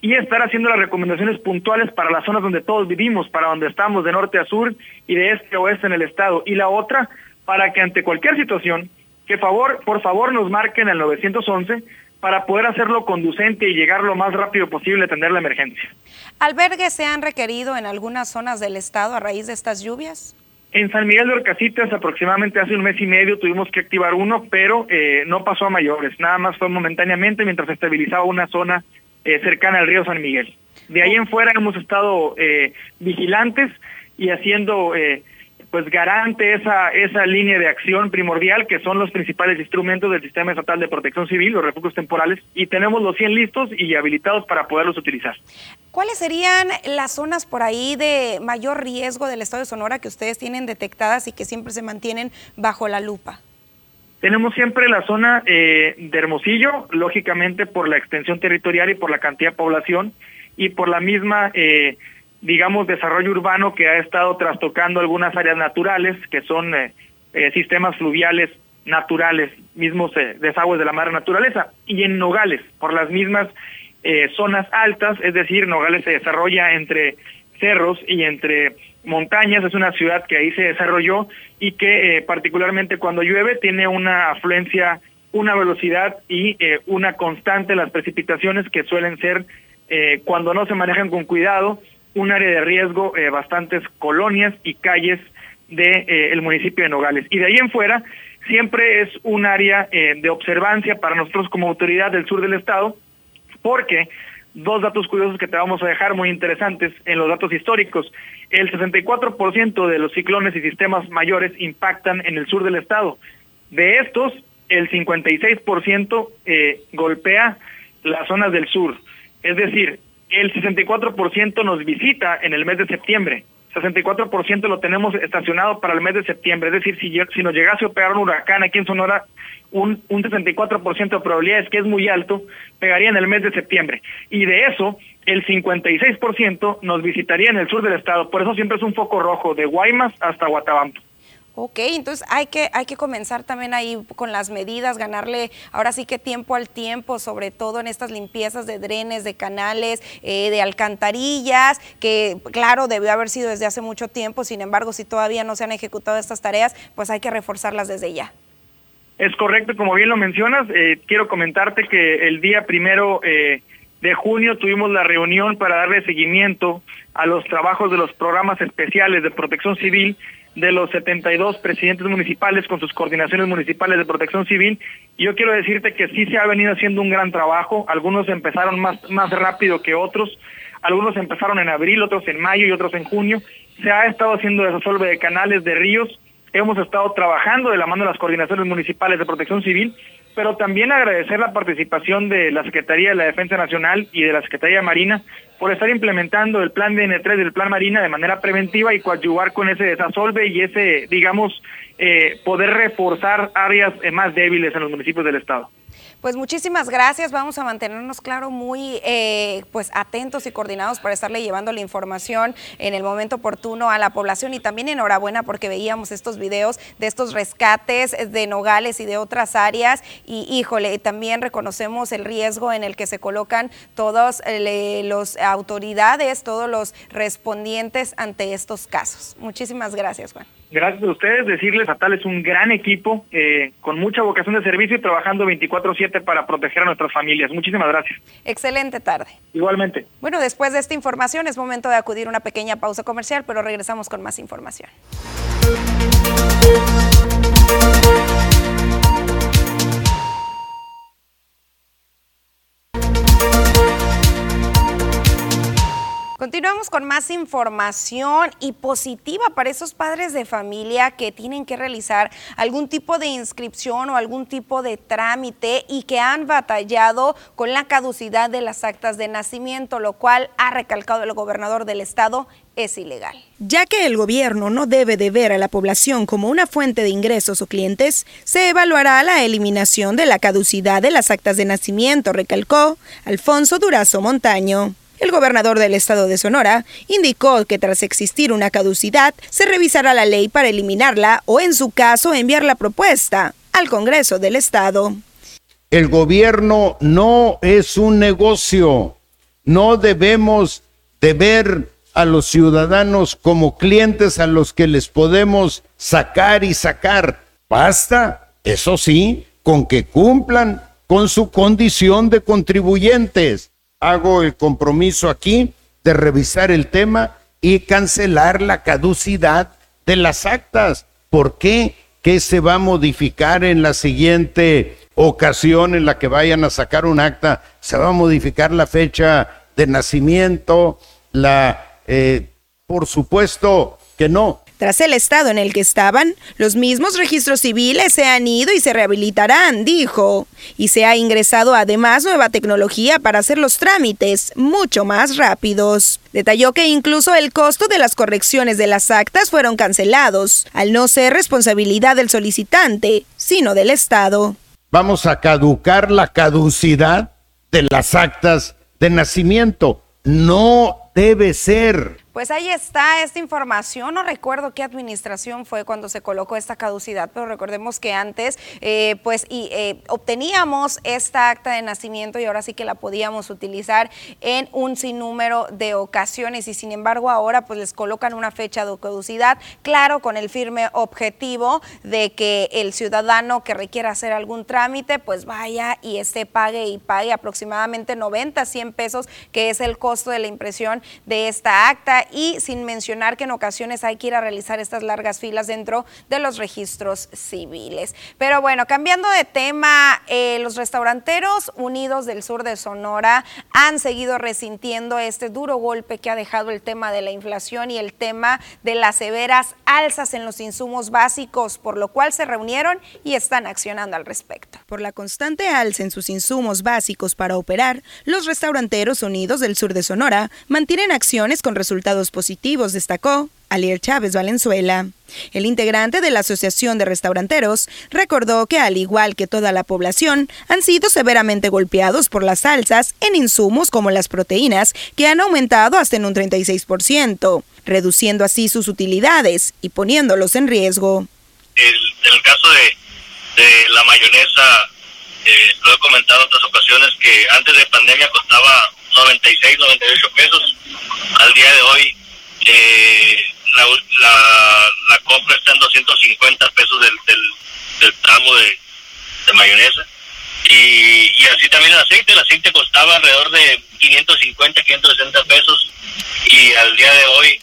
y estar haciendo las recomendaciones puntuales para las zonas donde todos vivimos, para donde estamos de norte a sur y de este a oeste en el estado. Y la otra, para que ante cualquier situación, que favor, por favor nos marquen al 911 para poder hacerlo conducente y llegar lo más rápido posible a atender la emergencia. ¿Albergues se han requerido en algunas zonas del estado a raíz de estas lluvias? En San Miguel de Orcasitas aproximadamente hace un mes y medio tuvimos que activar uno, pero eh, no pasó a mayores, nada más fue momentáneamente mientras se estabilizaba una zona eh, cercana al río San Miguel. De ahí en fuera hemos estado eh, vigilantes y haciendo pues garante esa, esa línea de acción primordial que son los principales instrumentos del Sistema Estatal de Protección Civil, los refugios temporales, y tenemos los 100 listos y habilitados para poderlos utilizar. ¿Cuáles serían las zonas por ahí de mayor riesgo del estado de Sonora que ustedes tienen detectadas y que siempre se mantienen bajo la lupa? Tenemos siempre la zona eh, de Hermosillo, lógicamente por la extensión territorial y por la cantidad de población y por la misma eh, digamos, desarrollo urbano que ha estado trastocando algunas áreas naturales, que son eh, sistemas fluviales naturales, mismos desagües de la madre naturaleza, y en Nogales, por las mismas zonas altas, es decir, Nogales se desarrolla entre cerros y entre montañas, es una ciudad que ahí se desarrolló y que particularmente cuando llueve tiene una afluencia, una velocidad y una constante las precipitaciones que suelen ser, cuando no se manejan con cuidado, un área de riesgo, eh, bastantes colonias y calles del de, eh, municipio de Nogales. Y de ahí en fuera, siempre es un área eh, de observancia para nosotros como autoridad del sur del estado, porque dos datos curiosos que te vamos a dejar muy interesantes en los datos históricos. El 64% de los ciclones y sistemas mayores impactan en el sur del estado. De estos, el 56% eh, golpea las zonas del sur. Es decir, el 64% nos visita en el mes de septiembre. 64% lo tenemos estacionado para el mes de septiembre. Es decir, si, nos llegase a operar un huracán aquí en Sonora, un, un 64% de probabilidades, que es muy alto, pegaría en el mes de septiembre. Y de eso, el 56% nos visitaría en el sur del estado. Por eso siempre es un foco rojo, de Guaymas hasta Guatabampo. Ok, entonces hay que, hay que comenzar también ahí con las medidas, ganarle ahora sí que tiempo al tiempo, sobre todo en estas limpiezas de drenes, de canales, eh, de alcantarillas, que claro, debió haber sido desde hace mucho tiempo, sin embargo, si todavía no se han ejecutado estas tareas, pues hay que reforzarlas desde ya. Es correcto, como bien lo mencionas, eh, quiero comentarte que el día primero eh, de junio tuvimos la reunión para darle seguimiento a los trabajos de los programas especiales de protección civil de los 72 presidentes municipales con sus coordinaciones municipales de protección civil. Yo quiero decirte que sí se ha venido haciendo un gran trabajo. Algunos empezaron más, más rápido que otros. Algunos empezaron en abril, otros en mayo y otros en junio. Se ha estado haciendo desasolve de canales, de ríos. Hemos estado trabajando de la mano de las coordinaciones municipales de protección civil pero también agradecer la participación de la Secretaría de la Defensa Nacional y de la Secretaría de Marina por estar implementando el plan DN3 del plan Marina de manera preventiva y coadyuvar con ese desasolve y ese, digamos, eh, poder reforzar áreas eh, más débiles en los municipios del Estado. Pues muchísimas gracias. Vamos a mantenernos, claro, muy eh, pues atentos y coordinados para estarle llevando la información en el momento oportuno a la población y también enhorabuena porque veíamos estos videos de estos rescates de Nogales y de otras áreas y híjole, también reconocemos el riesgo en el que se colocan todas las autoridades, todos los respondientes ante estos casos. Muchísimas gracias, Juan. Gracias a ustedes, decirles a tal es un gran equipo eh, con mucha vocación de servicio y trabajando 24/7 para proteger a nuestras familias. Muchísimas gracias. Excelente tarde. Igualmente. Bueno, después de esta información es momento de acudir a una pequeña pausa comercial, pero regresamos con más información. Continuamos con más información y positiva para esos padres de familia que tienen que realizar algún tipo de inscripción o algún tipo de trámite y que han batallado con la caducidad de las actas de nacimiento, lo cual ha recalcado el gobernador del estado es ilegal. Ya que el gobierno no debe de ver a la población como una fuente de ingresos o clientes, se evaluará la eliminación de la caducidad de las actas de nacimiento, recalcó Alfonso Durazo Montaño. El gobernador del estado de Sonora indicó que tras existir una caducidad, se revisará la ley para eliminarla o, en su caso, enviar la propuesta al Congreso del Estado. El gobierno no es un negocio. No debemos de ver a los ciudadanos como clientes a los que les podemos sacar y sacar. Basta, eso sí, con que cumplan con su condición de contribuyentes hago el compromiso aquí de revisar el tema y cancelar la caducidad de las actas. ¿Por qué? ¿Qué se va a modificar en la siguiente ocasión en la que vayan a sacar un acta? ¿Se va a modificar la fecha de nacimiento? La, eh, por supuesto que no. Tras el estado en el que estaban, los mismos registros civiles se han ido y se rehabilitarán, dijo. Y se ha ingresado además nueva tecnología para hacer los trámites mucho más rápidos. Detalló que incluso el costo de las correcciones de las actas fueron cancelados, al no ser responsabilidad del solicitante, sino del Estado. Vamos a caducar la caducidad de las actas de nacimiento. No debe ser. Pues ahí está esta información. No recuerdo qué administración fue cuando se colocó esta caducidad, pero recordemos que antes, eh, pues, y, eh, obteníamos esta acta de nacimiento y ahora sí que la podíamos utilizar en un sinnúmero de ocasiones y sin embargo ahora pues les colocan una fecha de caducidad, claro, con el firme objetivo de que el ciudadano que requiera hacer algún trámite, pues vaya y esté pague y pague aproximadamente 90, 100 pesos, que es el costo de la impresión de esta acta y sin mencionar que en ocasiones hay que ir a realizar estas largas filas dentro de los registros civiles. Pero bueno, cambiando de tema, eh, los restauranteros unidos del sur de Sonora han seguido resintiendo este duro golpe que ha dejado el tema de la inflación y el tema de las severas alzas en los insumos básicos, por lo cual se reunieron y están accionando al respecto. Por la constante alza en sus insumos básicos para operar, los restauranteros unidos del sur de Sonora mantienen acciones con resultados positivos, destacó Alier Chávez Valenzuela. El integrante de la Asociación de Restauranteros recordó que, al igual que toda la población, han sido severamente golpeados por las alzas en insumos como las proteínas, que han aumentado hasta en un 36%, reduciendo así sus utilidades y poniéndolos en riesgo. El, el caso de, de la mayonesa, eh, lo he comentado en otras ocasiones, que antes de pandemia costaba 96, 98 pesos. Al día de hoy eh, la, compra está en 250 pesos del, del, tramo de, mayonesa. Y, y, así también el aceite. El aceite costaba alrededor de 550, 560 pesos. Y al día de hoy,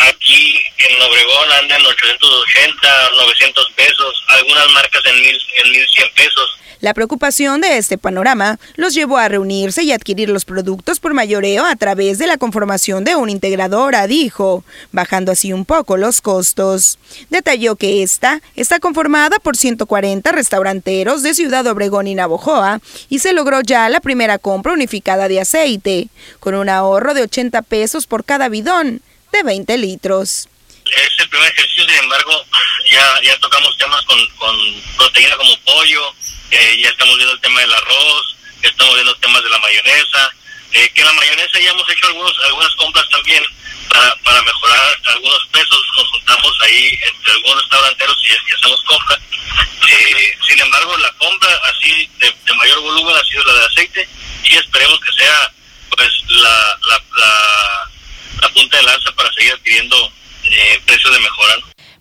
aquí en Obregón andan 880, 900 pesos. Algunas marcas en, mil, en 1100 pesos. La preocupación de este panorama los llevó a reunirse y adquirir los productos por mayoreo a través de la conformación de una integradora, dijo, bajando así un poco los costos. Detalló que esta está conformada por 140 restauranteros de Ciudad Obregón y Navojoa y se logró ya la primera compra unificada de aceite, con un ahorro de 80 pesos por cada bidón de 20 litros es el primer ejercicio, sin embargo, ya, tocamos temas con proteína como pollo, eh, ya estamos viendo el tema del arroz, estamos viendo temas de la mayonesa, eh, que la mayonesa ya hemos hecho algunos, algunas compras también para, para mejorar algunos pesos, nos juntamos ahí entre algunos restauranteros y, hacemos compras. Eh, sin embargo, la compra así de, mayor volumen ha sido la de aceite y esperemos que sea pues la, la, la, punta de lanza para seguir adquiriendo precios de mejora.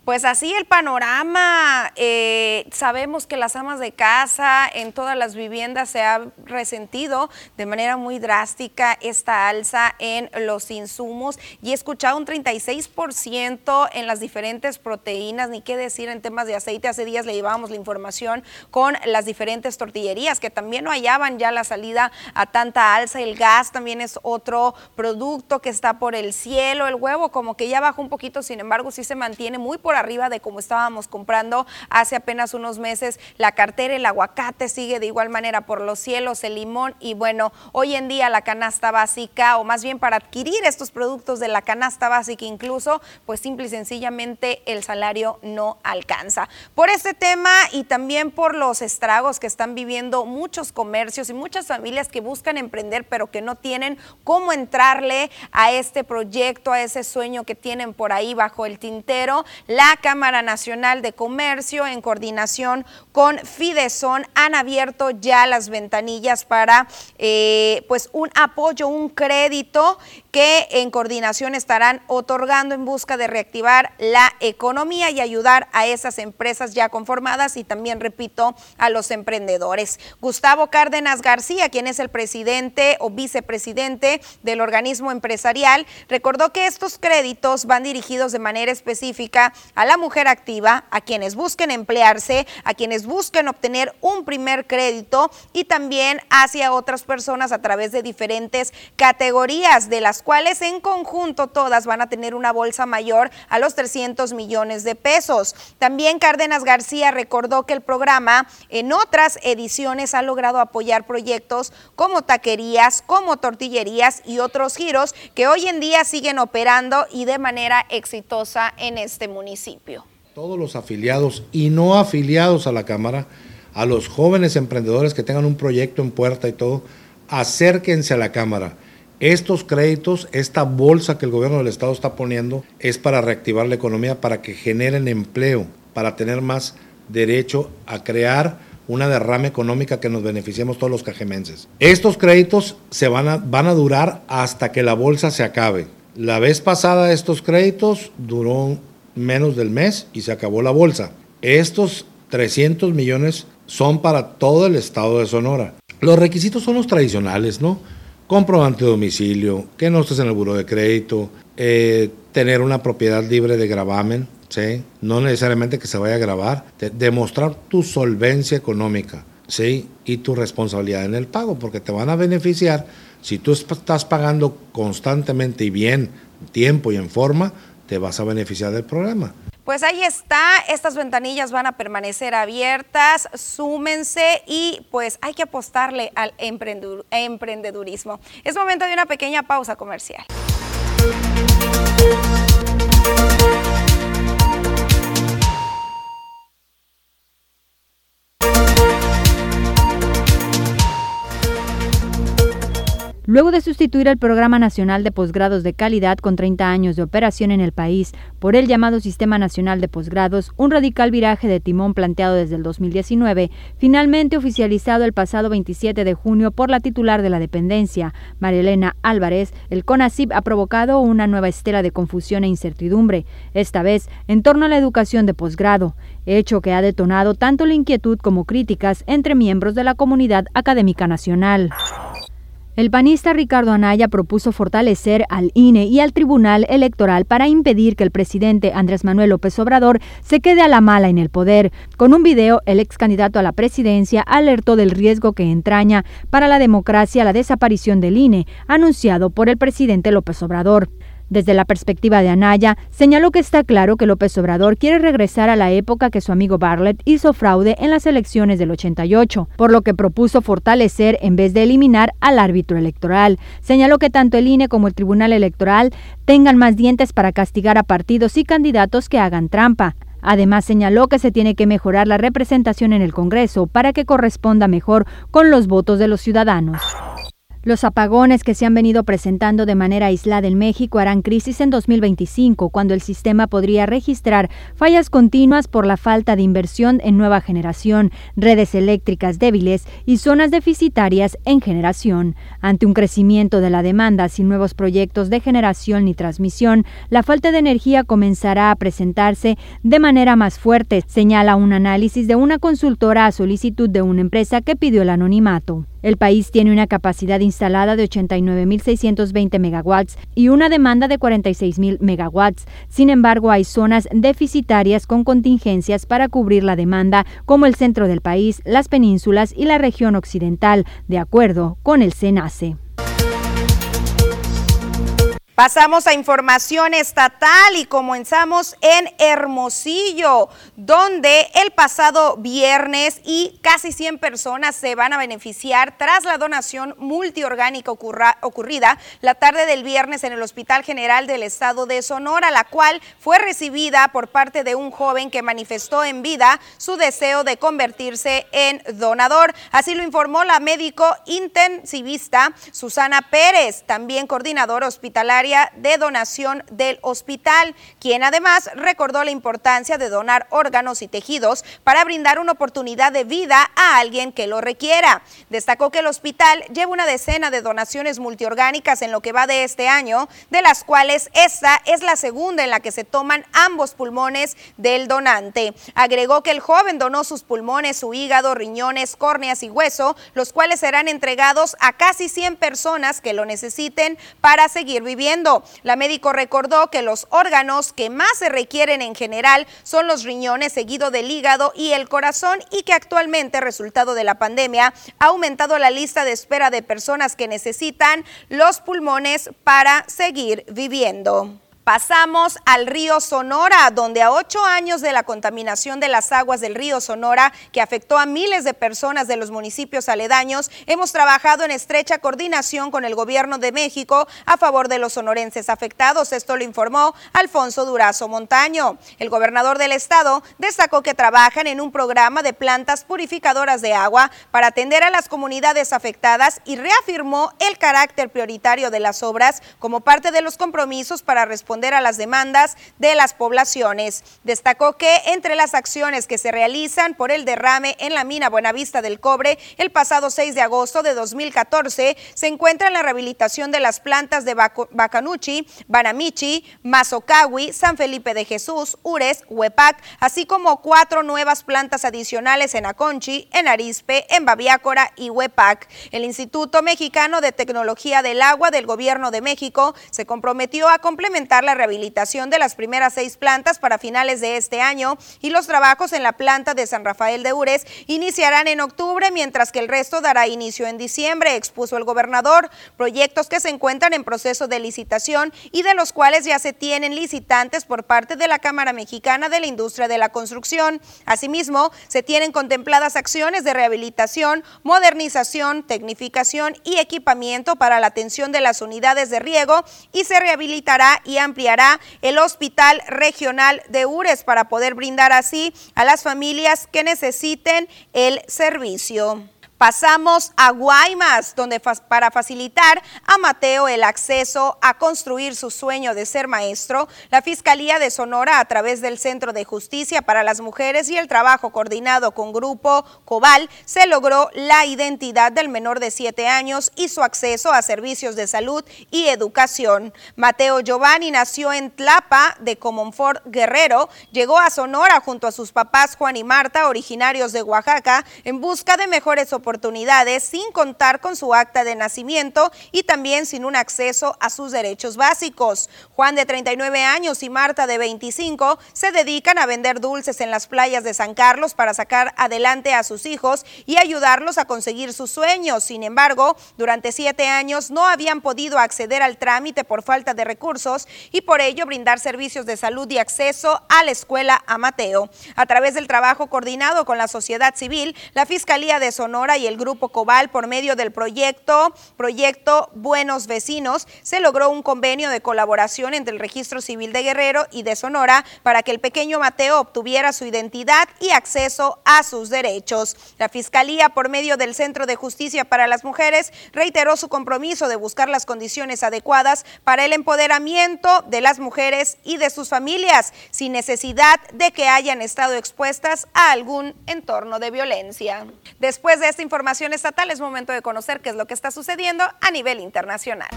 Pues así el panorama. Eh, sabemos que las amas de casa en todas las viviendas se ha resentido de manera muy drástica esta alza en los insumos y he escuchado un 36% en las diferentes proteínas, ni qué decir en temas de aceite. Hace días le llevábamos la información con las diferentes tortillerías que también no hallaban ya la salida a tanta alza. El gas también es otro producto que está por el cielo. El huevo como que ya bajó un poquito, sin embargo sí se mantiene muy por arriba de como estábamos comprando hace apenas unos meses. La cartera, el aguacate sigue de igual manera por los cielos, el limón y bueno, hoy en día la canasta básica o más bien para adquirir estos productos de la canasta básica incluso, pues simple y sencillamente el salario no alcanza. Por este tema y también por los estragos que están viviendo muchos comercios y muchas familias que buscan emprender pero que no tienen cómo entrarle a este proyecto, a ese sueño que tienen por ahí bajo el tintero, la Cámara Nacional de Comercio, en coordinación con Fidezón, han abierto ya las ventanillas para eh, pues un apoyo, un crédito que en coordinación estarán otorgando en busca de reactivar la economía y ayudar a esas empresas ya conformadas y también, repito, a los emprendedores. Gustavo Cárdenas García, quien es el presidente o vicepresidente del organismo empresarial, recordó que estos créditos van dirigidos de manera específica a la mujer activa, a quienes busquen emplearse, a quienes busquen obtener un primer crédito y también hacia otras personas a través de diferentes categorías, de las cuales en conjunto todas van a tener una bolsa mayor a los 300 millones de pesos. También Cárdenas García recordó que el programa en otras ediciones ha logrado apoyar proyectos como taquerías, como tortillerías y otros giros que hoy en día siguen operando y de manera exitosa en este municipio. Todos los afiliados y no afiliados a la Cámara, a los jóvenes emprendedores que tengan un proyecto en puerta y todo, acérquense a la Cámara. Estos créditos, esta bolsa que el gobierno del Estado está poniendo, es para reactivar la economía, para que generen empleo, para tener más derecho a crear una derrama económica que nos beneficiemos todos los cajemenses. Estos créditos se van a, van a durar hasta que la bolsa se acabe. La vez pasada estos créditos duró menos del mes y se acabó la bolsa. Estos 300 millones son para todo el estado de Sonora. Los requisitos son los tradicionales, ¿no? Comprobante de domicilio, que no estés en el buro de crédito, eh, tener una propiedad libre de gravamen, ¿sí? No necesariamente que se vaya a grabar, demostrar tu solvencia económica, ¿sí? Y tu responsabilidad en el pago, porque te van a beneficiar si tú estás pagando constantemente y bien, tiempo y en forma, te vas a beneficiar del programa. Pues ahí está, estas ventanillas van a permanecer abiertas, súmense y pues hay que apostarle al emprendedurismo. Es momento de una pequeña pausa comercial. Luego de sustituir el Programa Nacional de Posgrados de Calidad con 30 años de operación en el país por el llamado Sistema Nacional de Posgrados, un radical viraje de timón planteado desde el 2019, finalmente oficializado el pasado 27 de junio por la titular de la dependencia, María Elena Álvarez, el CONACIP ha provocado una nueva estela de confusión e incertidumbre, esta vez en torno a la educación de posgrado, hecho que ha detonado tanto la inquietud como críticas entre miembros de la comunidad académica nacional. El panista Ricardo Anaya propuso fortalecer al INE y al Tribunal Electoral para impedir que el presidente Andrés Manuel López Obrador se quede a la mala en el poder. Con un video, el ex candidato a la presidencia alertó del riesgo que entraña para la democracia la desaparición del INE, anunciado por el presidente López Obrador. Desde la perspectiva de Anaya, señaló que está claro que López Obrador quiere regresar a la época que su amigo Bartlett hizo fraude en las elecciones del 88, por lo que propuso fortalecer en vez de eliminar al árbitro electoral. Señaló que tanto el INE como el Tribunal Electoral tengan más dientes para castigar a partidos y candidatos que hagan trampa. Además, señaló que se tiene que mejorar la representación en el Congreso para que corresponda mejor con los votos de los ciudadanos. Los apagones que se han venido presentando de manera aislada en México harán crisis en 2025, cuando el sistema podría registrar fallas continuas por la falta de inversión en nueva generación, redes eléctricas débiles y zonas deficitarias en generación. Ante un crecimiento de la demanda sin nuevos proyectos de generación ni transmisión, la falta de energía comenzará a presentarse de manera más fuerte, señala un análisis de una consultora a solicitud de una empresa que pidió el anonimato. El país tiene una capacidad instalada de 89.620 megawatts y una demanda de 46.000 megawatts. Sin embargo, hay zonas deficitarias con contingencias para cubrir la demanda, como el centro del país, las penínsulas y la región occidental, de acuerdo con el SENACE. Pasamos a información estatal y comenzamos en Hermosillo, donde el pasado viernes y casi 100 personas se van a beneficiar tras la donación multiorgánica ocurrida la tarde del viernes en el Hospital General del Estado de Sonora, la cual fue recibida por parte de un joven que manifestó en vida su deseo de convertirse en donador. Así lo informó la médico intensivista Susana Pérez, también coordinadora de donación del hospital, quien además recordó la importancia de donar órganos y tejidos para brindar una oportunidad de vida a alguien que lo requiera. Destacó que el hospital lleva una decena de donaciones multiorgánicas en lo que va de este año, de las cuales esta es la segunda en la que se toman ambos pulmones del donante. Agregó que el joven donó sus pulmones, su hígado, riñones, córneas y hueso, los cuales serán entregados a casi 100 personas que lo necesiten para seguir viviendo. La médico recordó que los órganos que más se requieren en general son los riñones, seguido del hígado y el corazón, y que actualmente, resultado de la pandemia, ha aumentado la lista de espera de personas que necesitan los pulmones para seguir viviendo. Pasamos al río Sonora, donde a ocho años de la contaminación de las aguas del río Sonora, que afectó a miles de personas de los municipios aledaños, hemos trabajado en estrecha coordinación con el gobierno de México a favor de los sonorenses afectados. Esto lo informó Alfonso Durazo Montaño. El gobernador del estado destacó que trabajan en un programa de plantas purificadoras de agua para atender a las comunidades afectadas y reafirmó el carácter prioritario de las obras como parte de los compromisos para responder a las demandas de las poblaciones. Destacó que entre las acciones que se realizan por el derrame en la mina Buenavista del Cobre el pasado 6 de agosto de 2014 se encuentra la rehabilitación de las plantas de Bacanuchi, Banamichi, Mazocawi, San Felipe de Jesús, Ures, Huepac, así como cuatro nuevas plantas adicionales en Aconchi, en Arispe, en Babiácora y Huepac. El Instituto Mexicano de Tecnología del Agua del Gobierno de México se comprometió a complementar la rehabilitación de las primeras seis plantas para finales de este año y los trabajos en la planta de San Rafael de Ures iniciarán en octubre, mientras que el resto dará inicio en diciembre, expuso el gobernador. Proyectos que se encuentran en proceso de licitación y de los cuales ya se tienen licitantes por parte de la Cámara Mexicana de la Industria de la Construcción. Asimismo, se tienen contempladas acciones de rehabilitación, modernización, tecnificación y equipamiento para la atención de las unidades de riego y se rehabilitará y ampliará el Hospital Regional de Ures para poder brindar así a las familias que necesiten el servicio. Pasamos a Guaymas, donde para facilitar a Mateo el acceso a construir su sueño de ser maestro, la Fiscalía de Sonora, a través del Centro de Justicia para las Mujeres y el trabajo coordinado con Grupo Cobal, se logró la identidad del menor de siete años y su acceso a servicios de salud y educación. Mateo Giovanni nació en Tlapa de Comonfort Guerrero, llegó a Sonora junto a sus papás Juan y Marta, originarios de Oaxaca, en busca de mejores oportunidades oportunidades sin contar con su acta de nacimiento y también sin un acceso a sus derechos básicos. Juan de 39 años y Marta de 25 se dedican a vender dulces en las playas de San Carlos para sacar adelante a sus hijos y ayudarlos a conseguir sus sueños. Sin embargo, durante siete años no habían podido acceder al trámite por falta de recursos y por ello brindar servicios de salud y acceso a la escuela a Mateo. A través del trabajo coordinado con la sociedad civil, la Fiscalía de Sonora Y el Grupo Cobal por medio del proyecto, proyecto Buenos Vecinos, se logró un convenio de colaboración entre el Registro Civil de Guerrero y de Sonora para que el pequeño Mateo obtuviera su identidad y acceso a sus derechos. La Fiscalía, por medio del Centro de Justicia para las Mujeres, reiteró su compromiso de buscar las condiciones adecuadas para el empoderamiento de las mujeres y de sus familias, sin necesidad de que hayan estado expuestas a algún entorno de violencia. Después de esta información estatal, es momento de conocer qué es lo que está sucediendo a nivel internacional.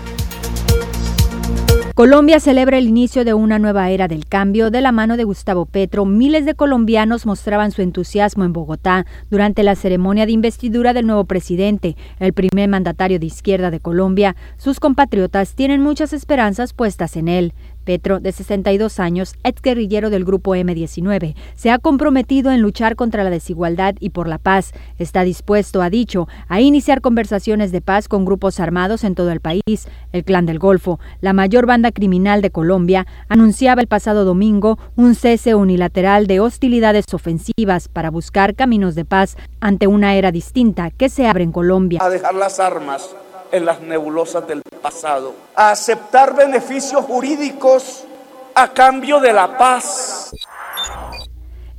Colombia celebra el inicio de una nueva era del cambio de la mano de Gustavo Petro. Miles de colombianos mostraban su entusiasmo en Bogotá durante la ceremonia de investidura del nuevo presidente, el primer mandatario de izquierda de Colombia. Sus compatriotas tienen muchas esperanzas puestas en él. Petro, de 62 años, ex guerrillero del grupo M19, se ha comprometido en luchar contra la desigualdad y por la paz. Está dispuesto, ha dicho, a iniciar conversaciones de paz con grupos armados en todo el país. El Clan del Golfo, la mayor banda criminal de Colombia, anunciaba el pasado domingo un cese unilateral de hostilidades ofensivas para buscar caminos de paz ante una era distinta que se abre en Colombia. A dejar las armas en las nebulosas del pasado, a aceptar beneficios jurídicos a cambio de la paz.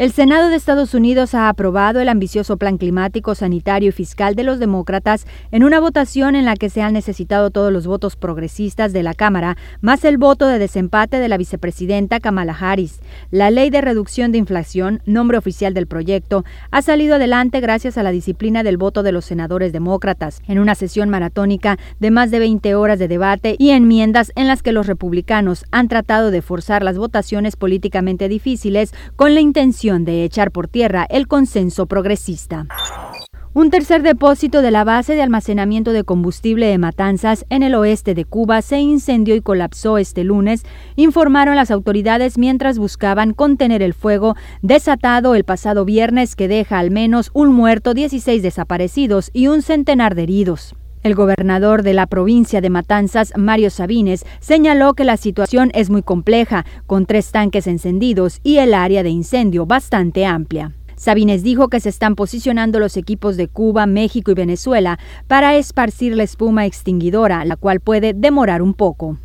El Senado de Estados Unidos ha aprobado el ambicioso plan climático, sanitario y fiscal de los demócratas en una votación en la que se han necesitado todos los votos progresistas de la Cámara, más el voto de desempate de la vicepresidenta Kamala Harris. La ley de reducción de inflación, nombre oficial del proyecto, ha salido adelante gracias a la disciplina del voto de los senadores demócratas, en una sesión maratónica de más de 20 horas de debate y enmiendas en las que los republicanos han tratado de forzar las votaciones políticamente difíciles con la intención de echar por tierra el consenso progresista. Un tercer depósito de la base de almacenamiento de combustible de Matanzas en el oeste de Cuba se incendió y colapsó este lunes, informaron las autoridades mientras buscaban contener el fuego desatado el pasado viernes que deja al menos un muerto, 16 desaparecidos y un centenar de heridos. El gobernador de la provincia de Matanzas, Mario Sabines, señaló que la situación es muy compleja, con tres tanques encendidos y el área de incendio bastante amplia. Sabines dijo que se están posicionando los equipos de Cuba, México y Venezuela para esparcir la espuma extinguidora, la cual puede demorar un poco.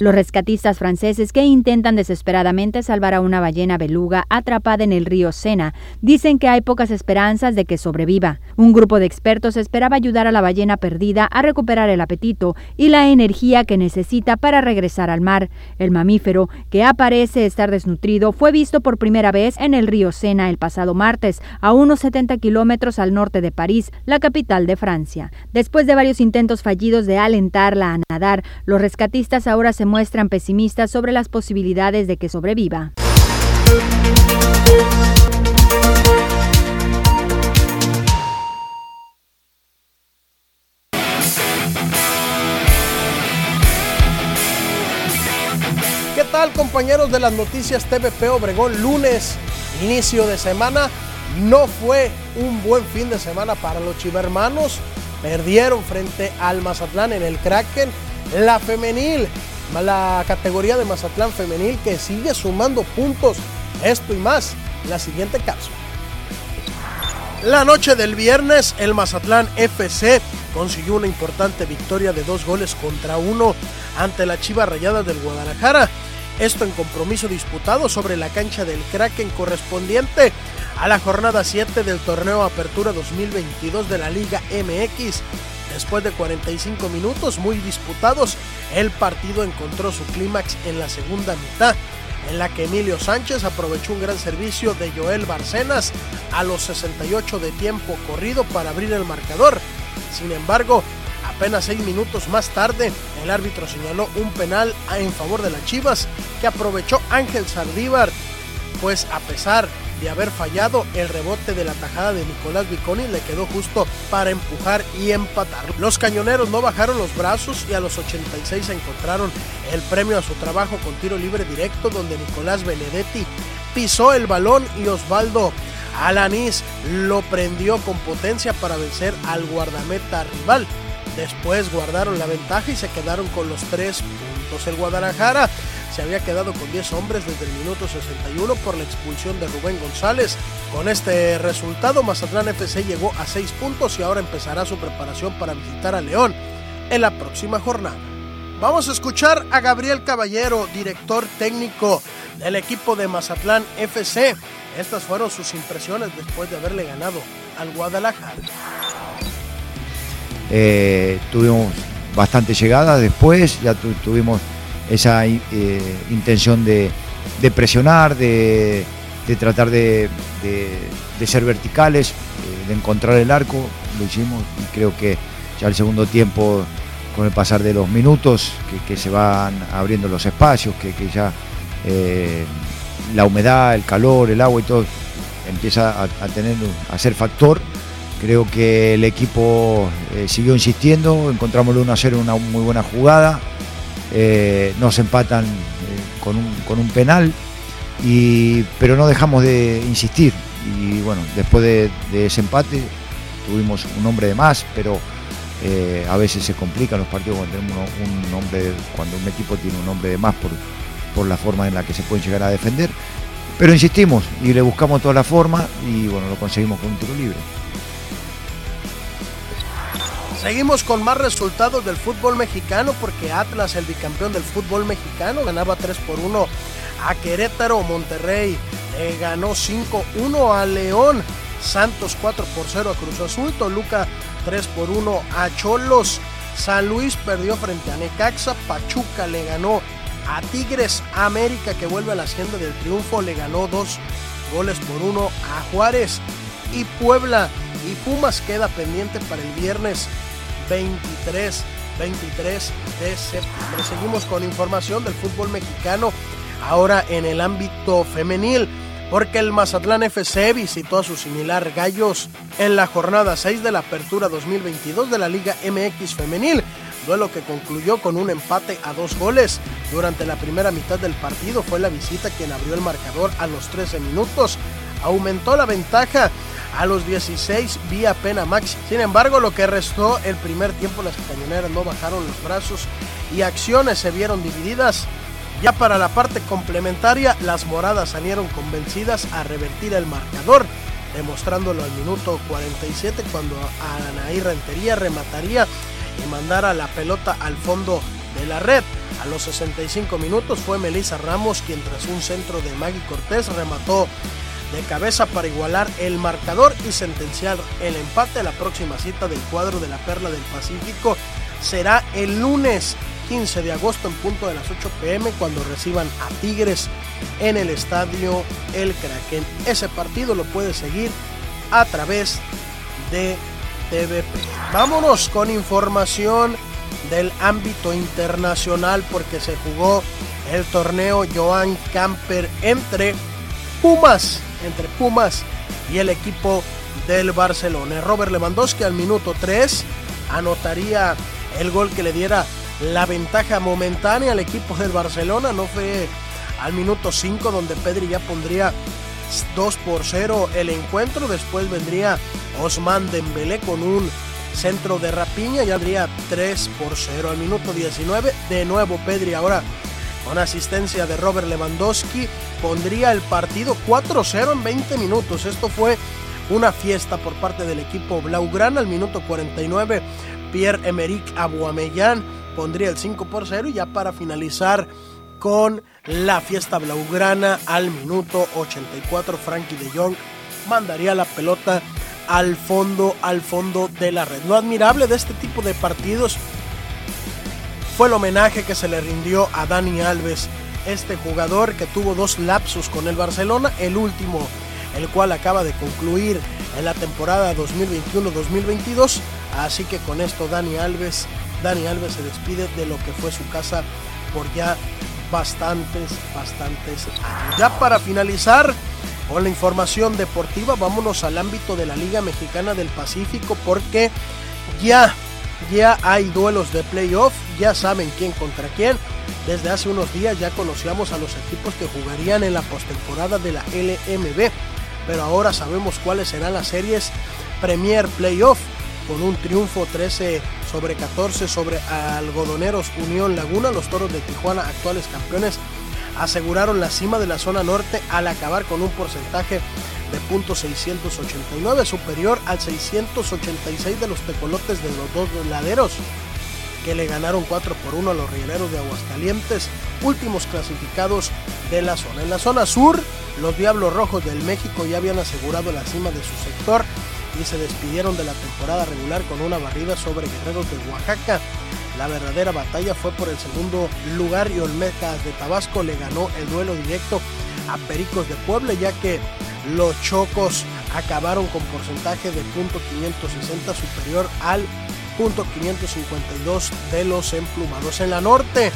Los rescatistas franceses que intentan desesperadamente salvar a una ballena beluga atrapada en el río Sena dicen que hay pocas esperanzas de que sobreviva. Un grupo de expertos esperaba ayudar a la ballena perdida a recuperar el apetito y la energía que necesita para regresar al mar. El mamífero, que aparece estar desnutrido, fue visto por primera vez en el río Sena el pasado martes, a unos 70 kilómetros al norte de París, la capital de Francia. Después de varios intentos fallidos de alentarla a nadar, los rescatistas ahora se muestran pesimistas sobre las posibilidades de que sobreviva. ¿Qué tal compañeros de las noticias TVP Obregón? Lunes, inicio de semana. No fue un buen fin de semana para los chivermanos. Perdieron frente al Mazatlán en el Kraken. La femenil la categoría de Mazatlán femenil que sigue sumando puntos. Esto y más la siguiente cápsula. La noche del viernes, el Mazatlán FC consiguió una importante victoria de dos goles contra uno ante la Chiva Rayada del Guadalajara. Esto en compromiso disputado sobre la cancha del Kraken correspondiente a la jornada 7 del torneo Apertura 2022 de la Liga MX. Después de 45 minutos muy disputados, el partido encontró su clímax en la segunda mitad, en la que Emilio Sánchez aprovechó un gran servicio de Joel Barcenas a los 68 de tiempo corrido para abrir el marcador. Sin embargo, apenas seis minutos más tarde, el árbitro señaló un penal en favor de las Chivas que aprovechó Ángel Saldívar, pues a pesar de haber fallado el rebote de la tajada de Nicolás Viconi le quedó justo para empujar y empatar. Los cañoneros no bajaron los brazos y a los 86 encontraron el premio a su trabajo con tiro libre directo donde Nicolás Benedetti pisó el balón y Osvaldo Alanis lo prendió con potencia para vencer al guardameta rival. Después guardaron la ventaja y se quedaron con los tres puntos. El Guadalajara se había quedado con 10 hombres desde el minuto 61 por la expulsión de Rubén González. Con este resultado, Mazatlán FC llegó a 6 puntos y ahora empezará su preparación para visitar a León en la próxima jornada. Vamos a escuchar a Gabriel Caballero, director técnico del equipo de Mazatlán FC. Estas fueron sus impresiones después de haberle ganado al Guadalajara. Eh, tuvimos bastante llegada después, ya tuvimos esa eh, intención de, presionar, de, tratar de, ser verticales, eh, de encontrar el arco, lo hicimos y creo que ya el segundo tiempo, con el pasar de los minutos, que, se van abriendo los espacios, que, ya la humedad, el calor, el agua y todo empieza a, tener, a ser factor. Creo que el equipo eh, siguió insistiendo, encontramos el 1 a 0 una muy buena jugada, eh, nos empatan eh, con, un, penal, y, pero no dejamos de insistir. Y bueno, después de, ese empate tuvimos un hombre de más, pero a veces se complican los partidos cuando tenemos un, hombre, cuando un equipo tiene un hombre de más por, por la forma en la que se pueden llegar a defender. Pero insistimos y le buscamos toda la forma y bueno, lo conseguimos con un tiro libre. Seguimos con más resultados del fútbol mexicano porque Atlas, el bicampeón del fútbol mexicano, ganaba 3 por 1 a Querétaro, Monterrey le ganó 5-1 a León, Santos 4 por 0 a Cruz Azul, Toluca 3 por 1 a Cholos, San Luis perdió frente a Necaxa, Pachuca le ganó a Tigres, América que vuelve a la hacienda del triunfo le ganó 2 goles por 1 a Juárez. Y Puebla y Pumas queda pendiente para el viernes 23, 23 de septiembre. Seguimos con información del fútbol mexicano, ahora en el ámbito femenil, porque el Mazatlán FC visitó a su similar Gallos en la jornada 6 de la Apertura 2022 de la Liga MX Femenil duelo que concluyó con un empate a dos goles. Durante la primera mitad del partido fue la visita quien abrió el marcador a los 13 minutos. Aumentó la ventaja a los 16 vía pena maxi. Sin embargo, lo que restó el primer tiempo, las cañoneras no bajaron los brazos y acciones se vieron divididas. Ya para la parte complementaria, las moradas salieron convencidas a revertir el marcador, demostrándolo al minuto 47 cuando Anaí Rentería remataría y mandara la pelota al fondo de la red. A los 65 minutos fue Melissa Ramos quien tras un centro de Maggie Cortés remató de cabeza para igualar el marcador y sentenciar el empate. La próxima cita del cuadro de la Perla del Pacífico será el lunes 15 de agosto en punto de las 8 pm cuando reciban a Tigres en el estadio El Kraken. Ese partido lo puede seguir a través de TVP. Vámonos con información del ámbito internacional porque se jugó el torneo Joan Camper entre Pumas entre Pumas y el equipo del Barcelona. Robert Lewandowski al minuto 3 anotaría el gol que le diera la ventaja momentánea al equipo del Barcelona. No fue al minuto 5 donde Pedri ya pondría 2 por 0 el encuentro. Después vendría Osman Dembélé con un centro de rapiña y habría 3 por 0 al minuto 19. De nuevo Pedri ahora con asistencia de Robert Lewandowski, pondría el partido 4-0 en 20 minutos. Esto fue una fiesta por parte del equipo Blaugrana. Al minuto 49, Pierre-Emerick Aubameyang pondría el 5 por 0 y ya para finalizar con la fiesta Blaugrana al minuto 84, Frankie de Jong mandaría la pelota al fondo, al fondo de la red. Lo admirable de este tipo de partidos fue el homenaje que se le rindió a Dani Alves, este jugador que tuvo dos lapsus con el Barcelona, el último, el cual acaba de concluir en la temporada 2021-2022. Así que con esto Dani Alves, Dani Alves se despide de lo que fue su casa por ya bastantes, bastantes años. Ya para finalizar con la información deportiva, vámonos al ámbito de la Liga Mexicana del Pacífico porque ya ya hay duelos de playoff, ya saben quién contra quién. Desde hace unos días ya conocíamos a los equipos que jugarían en la postemporada de la LMB, pero ahora sabemos cuáles serán las series Premier Playoff, con un triunfo 13 sobre 14 sobre Algodoneros Unión Laguna, los Toros de Tijuana, actuales campeones, aseguraron la cima de la zona norte al acabar con un porcentaje de .689 superior al 686 de los tecolotes de los dos laderos que le ganaron 4 por 1 a los rieleros de Aguascalientes, últimos clasificados de la zona. En la zona sur, los Diablos Rojos del México ya habían asegurado la cima de su sector y se despidieron de la temporada regular con una barrida sobre Guerreros de Oaxaca. La verdadera batalla fue por el segundo lugar y Olmecas de Tabasco le ganó el duelo directo a Pericos de Puebla ya que los Chocos acabaron con porcentaje de .560 superior al .552 de los emplumados. En la norte,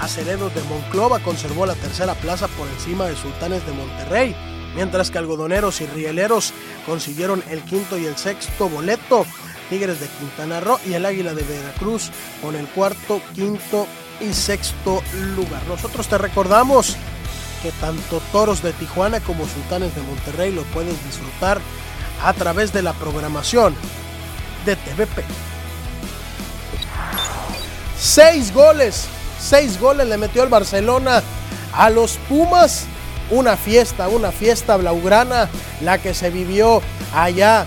Acereros de Monclova conservó la tercera plaza por encima de Sultanes de Monterrey, mientras que Algodoneros y Rieleros consiguieron el quinto y el sexto boleto. Tigres de Quintana Roo y el Águila de Veracruz con el cuarto, quinto y sexto lugar. Nosotros te recordamos que tanto Toros de Tijuana como Sultanes de Monterrey lo puedes disfrutar a través de la programación de TVP. Seis goles, seis goles le metió el Barcelona a los Pumas. Una fiesta, una fiesta blaugrana, la que se vivió allá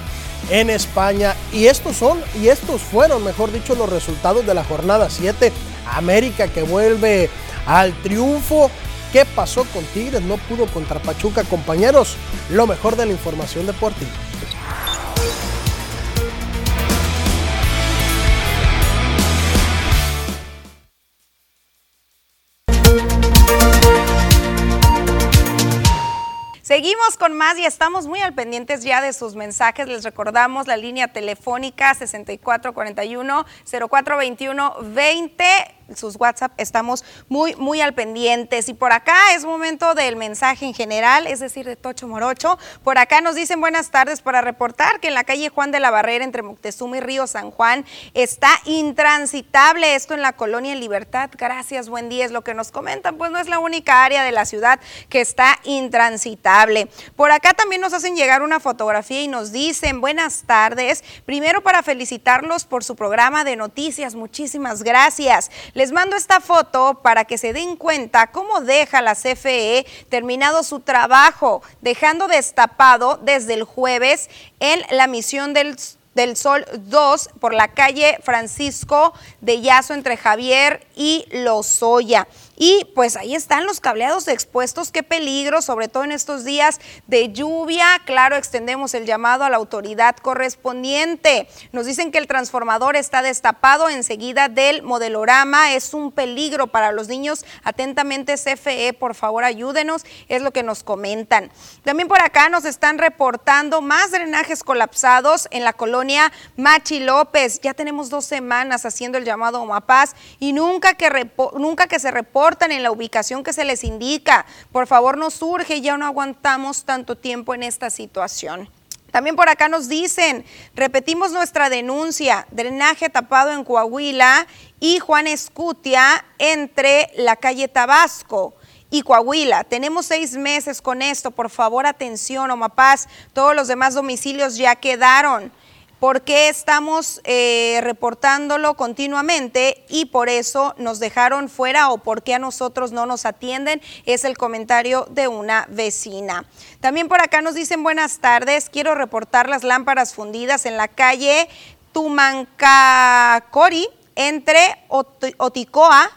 en España. Y estos son, y estos fueron, mejor dicho, los resultados de la jornada 7. América que vuelve al triunfo. ¿Qué pasó con Tigres? No pudo contra Pachuca, compañeros. Lo mejor de la información deportiva. Seguimos con más y estamos muy al pendientes ya de sus mensajes. Les recordamos la línea telefónica 6441 0421 20 sus WhatsApp estamos muy, muy al pendientes. Y por acá es momento del mensaje en general, es decir, de Tocho Morocho. Por acá nos dicen buenas tardes para reportar que en la calle Juan de la Barrera entre Moctezuma y Río San Juan está intransitable. Esto en la colonia Libertad. Gracias, buen día. Es lo que nos comentan. Pues no es la única área de la ciudad que está intransitable. Por acá también nos hacen llegar una fotografía y nos dicen buenas tardes. Primero para felicitarlos por su programa de noticias. Muchísimas gracias. Les mando esta foto para que se den cuenta cómo deja la CFE terminado su trabajo, dejando destapado desde el jueves en la misión del del Sol 2 por la calle Francisco de Yazo entre Javier y Lozoya. Y pues ahí están los cableados expuestos, qué peligro, sobre todo en estos días de lluvia. Claro, extendemos el llamado a la autoridad correspondiente. Nos dicen que el transformador está destapado enseguida del modelorama. Es un peligro para los niños. Atentamente, CFE, por favor, ayúdenos. Es lo que nos comentan. También por acá nos están reportando más drenajes colapsados en la colonia Machi López. Ya tenemos dos semanas haciendo el llamado a Omapaz y nunca que, nunca que se reporte en la ubicación que se les indica. Por favor, nos surge, ya no aguantamos tanto tiempo en esta situación. También por acá nos dicen, repetimos nuestra denuncia, drenaje tapado en Coahuila y Juan Escutia entre la calle Tabasco y Coahuila. Tenemos seis meses con esto, por favor atención, Omapaz, todos los demás domicilios ya quedaron. ¿Por qué estamos eh, reportándolo continuamente y por eso nos dejaron fuera o por qué a nosotros no nos atienden? Es el comentario de una vecina. También por acá nos dicen buenas tardes, quiero reportar las lámparas fundidas en la calle Tumancacori entre Oticoa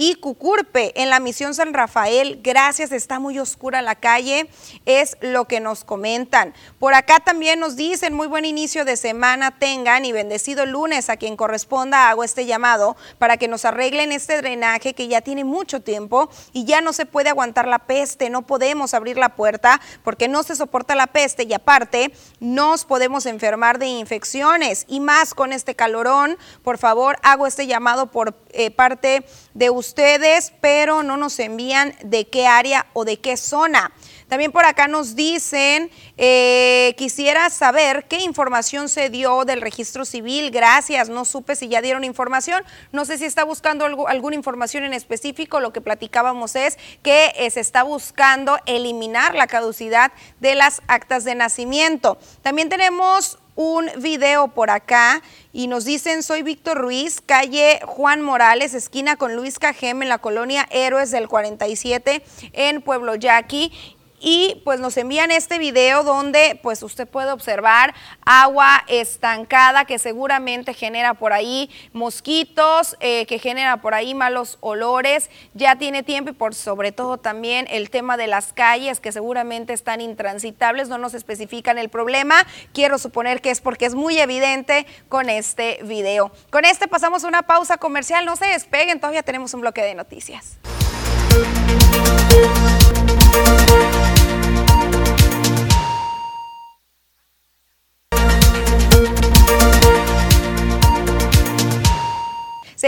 y Cucurpe en la misión San Rafael. Gracias, está muy oscura la calle, es lo que nos comentan. Por acá también nos dicen muy buen inicio de semana tengan y bendecido lunes a quien corresponda hago este llamado para que nos arreglen este drenaje que ya tiene mucho tiempo y ya no se puede aguantar la peste, no podemos abrir la puerta porque no se soporta la peste y aparte nos podemos enfermar de infecciones y más con este calorón. Por favor, hago este llamado por eh, parte de ustedes, pero no nos envían de qué área o de qué zona. También por acá nos dicen, eh, quisiera saber qué información se dio del registro civil. Gracias, no supe si ya dieron información. No sé si está buscando alguna información en específico. Lo que platicábamos es que eh, se está buscando eliminar la caducidad de las actas de nacimiento. También tenemos un video por acá y nos dicen, soy Víctor Ruiz, calle Juan Morales, esquina con Luis Cajem en la colonia Héroes del 47 en Pueblo Yaqui y pues nos envían este video donde pues usted puede observar agua estancada que seguramente genera por ahí mosquitos, eh, que genera por ahí malos olores, ya tiene tiempo y por sobre todo también el tema de las calles que seguramente están intransitables, no nos especifican el problema, quiero suponer que es porque es muy evidente con este video. Con este pasamos una pausa comercial, no se despeguen, todavía tenemos un bloque de noticias.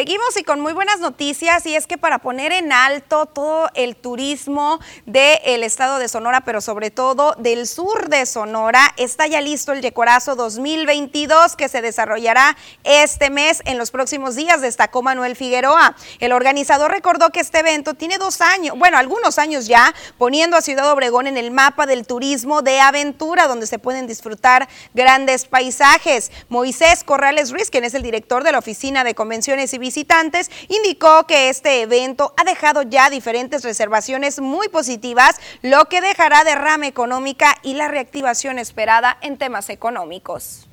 Seguimos y con muy buenas noticias y es que para poner en alto todo el turismo del estado de Sonora, pero sobre todo del sur de Sonora, está ya listo el Yecorazo 2022 que se desarrollará este mes en los próximos días, destacó Manuel Figueroa. El organizador recordó que este evento tiene dos años, bueno, algunos años ya, poniendo a Ciudad Obregón en el mapa del turismo de aventura, donde se pueden disfrutar grandes paisajes. Moisés Corrales Ruiz, quien es el director de la Oficina de Convenciones y visitantes, indicó que este evento ha dejado ya diferentes reservaciones muy positivas, lo que dejará derrame económica y la reactivación esperada en temas económicos.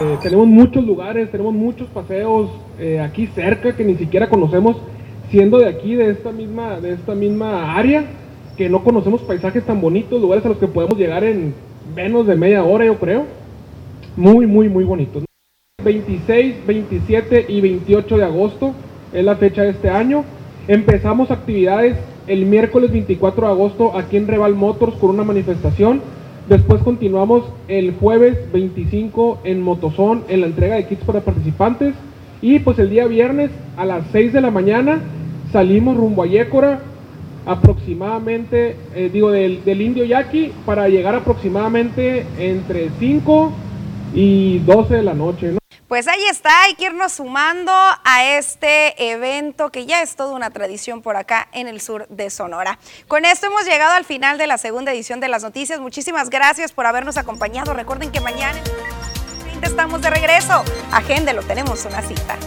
Eh, tenemos muchos lugares, tenemos muchos paseos eh, aquí cerca que ni siquiera conocemos, siendo de aquí, de esta misma, de esta misma área, que no conocemos paisajes tan bonitos, lugares a los que podemos llegar en menos de media hora, yo creo. Muy, muy, muy bonitos. 26, 27 y 28 de agosto es la fecha de este año. Empezamos actividades el miércoles 24 de agosto aquí en Reval Motors con una manifestación. Después continuamos el jueves 25 en Motozón en la entrega de kits para participantes. Y pues el día viernes a las 6 de la mañana salimos rumbo a Yécora aproximadamente, eh, digo, del, del Indio Yaqui para llegar aproximadamente entre 5 y 12 de la noche. ¿no? Pues ahí está, hay que irnos sumando a este evento que ya es toda una tradición por acá en el sur de Sonora. Con esto hemos llegado al final de la segunda edición de las noticias. Muchísimas gracias por habernos acompañado. Recuerden que mañana estamos de regreso. Agéndelo, tenemos una cita.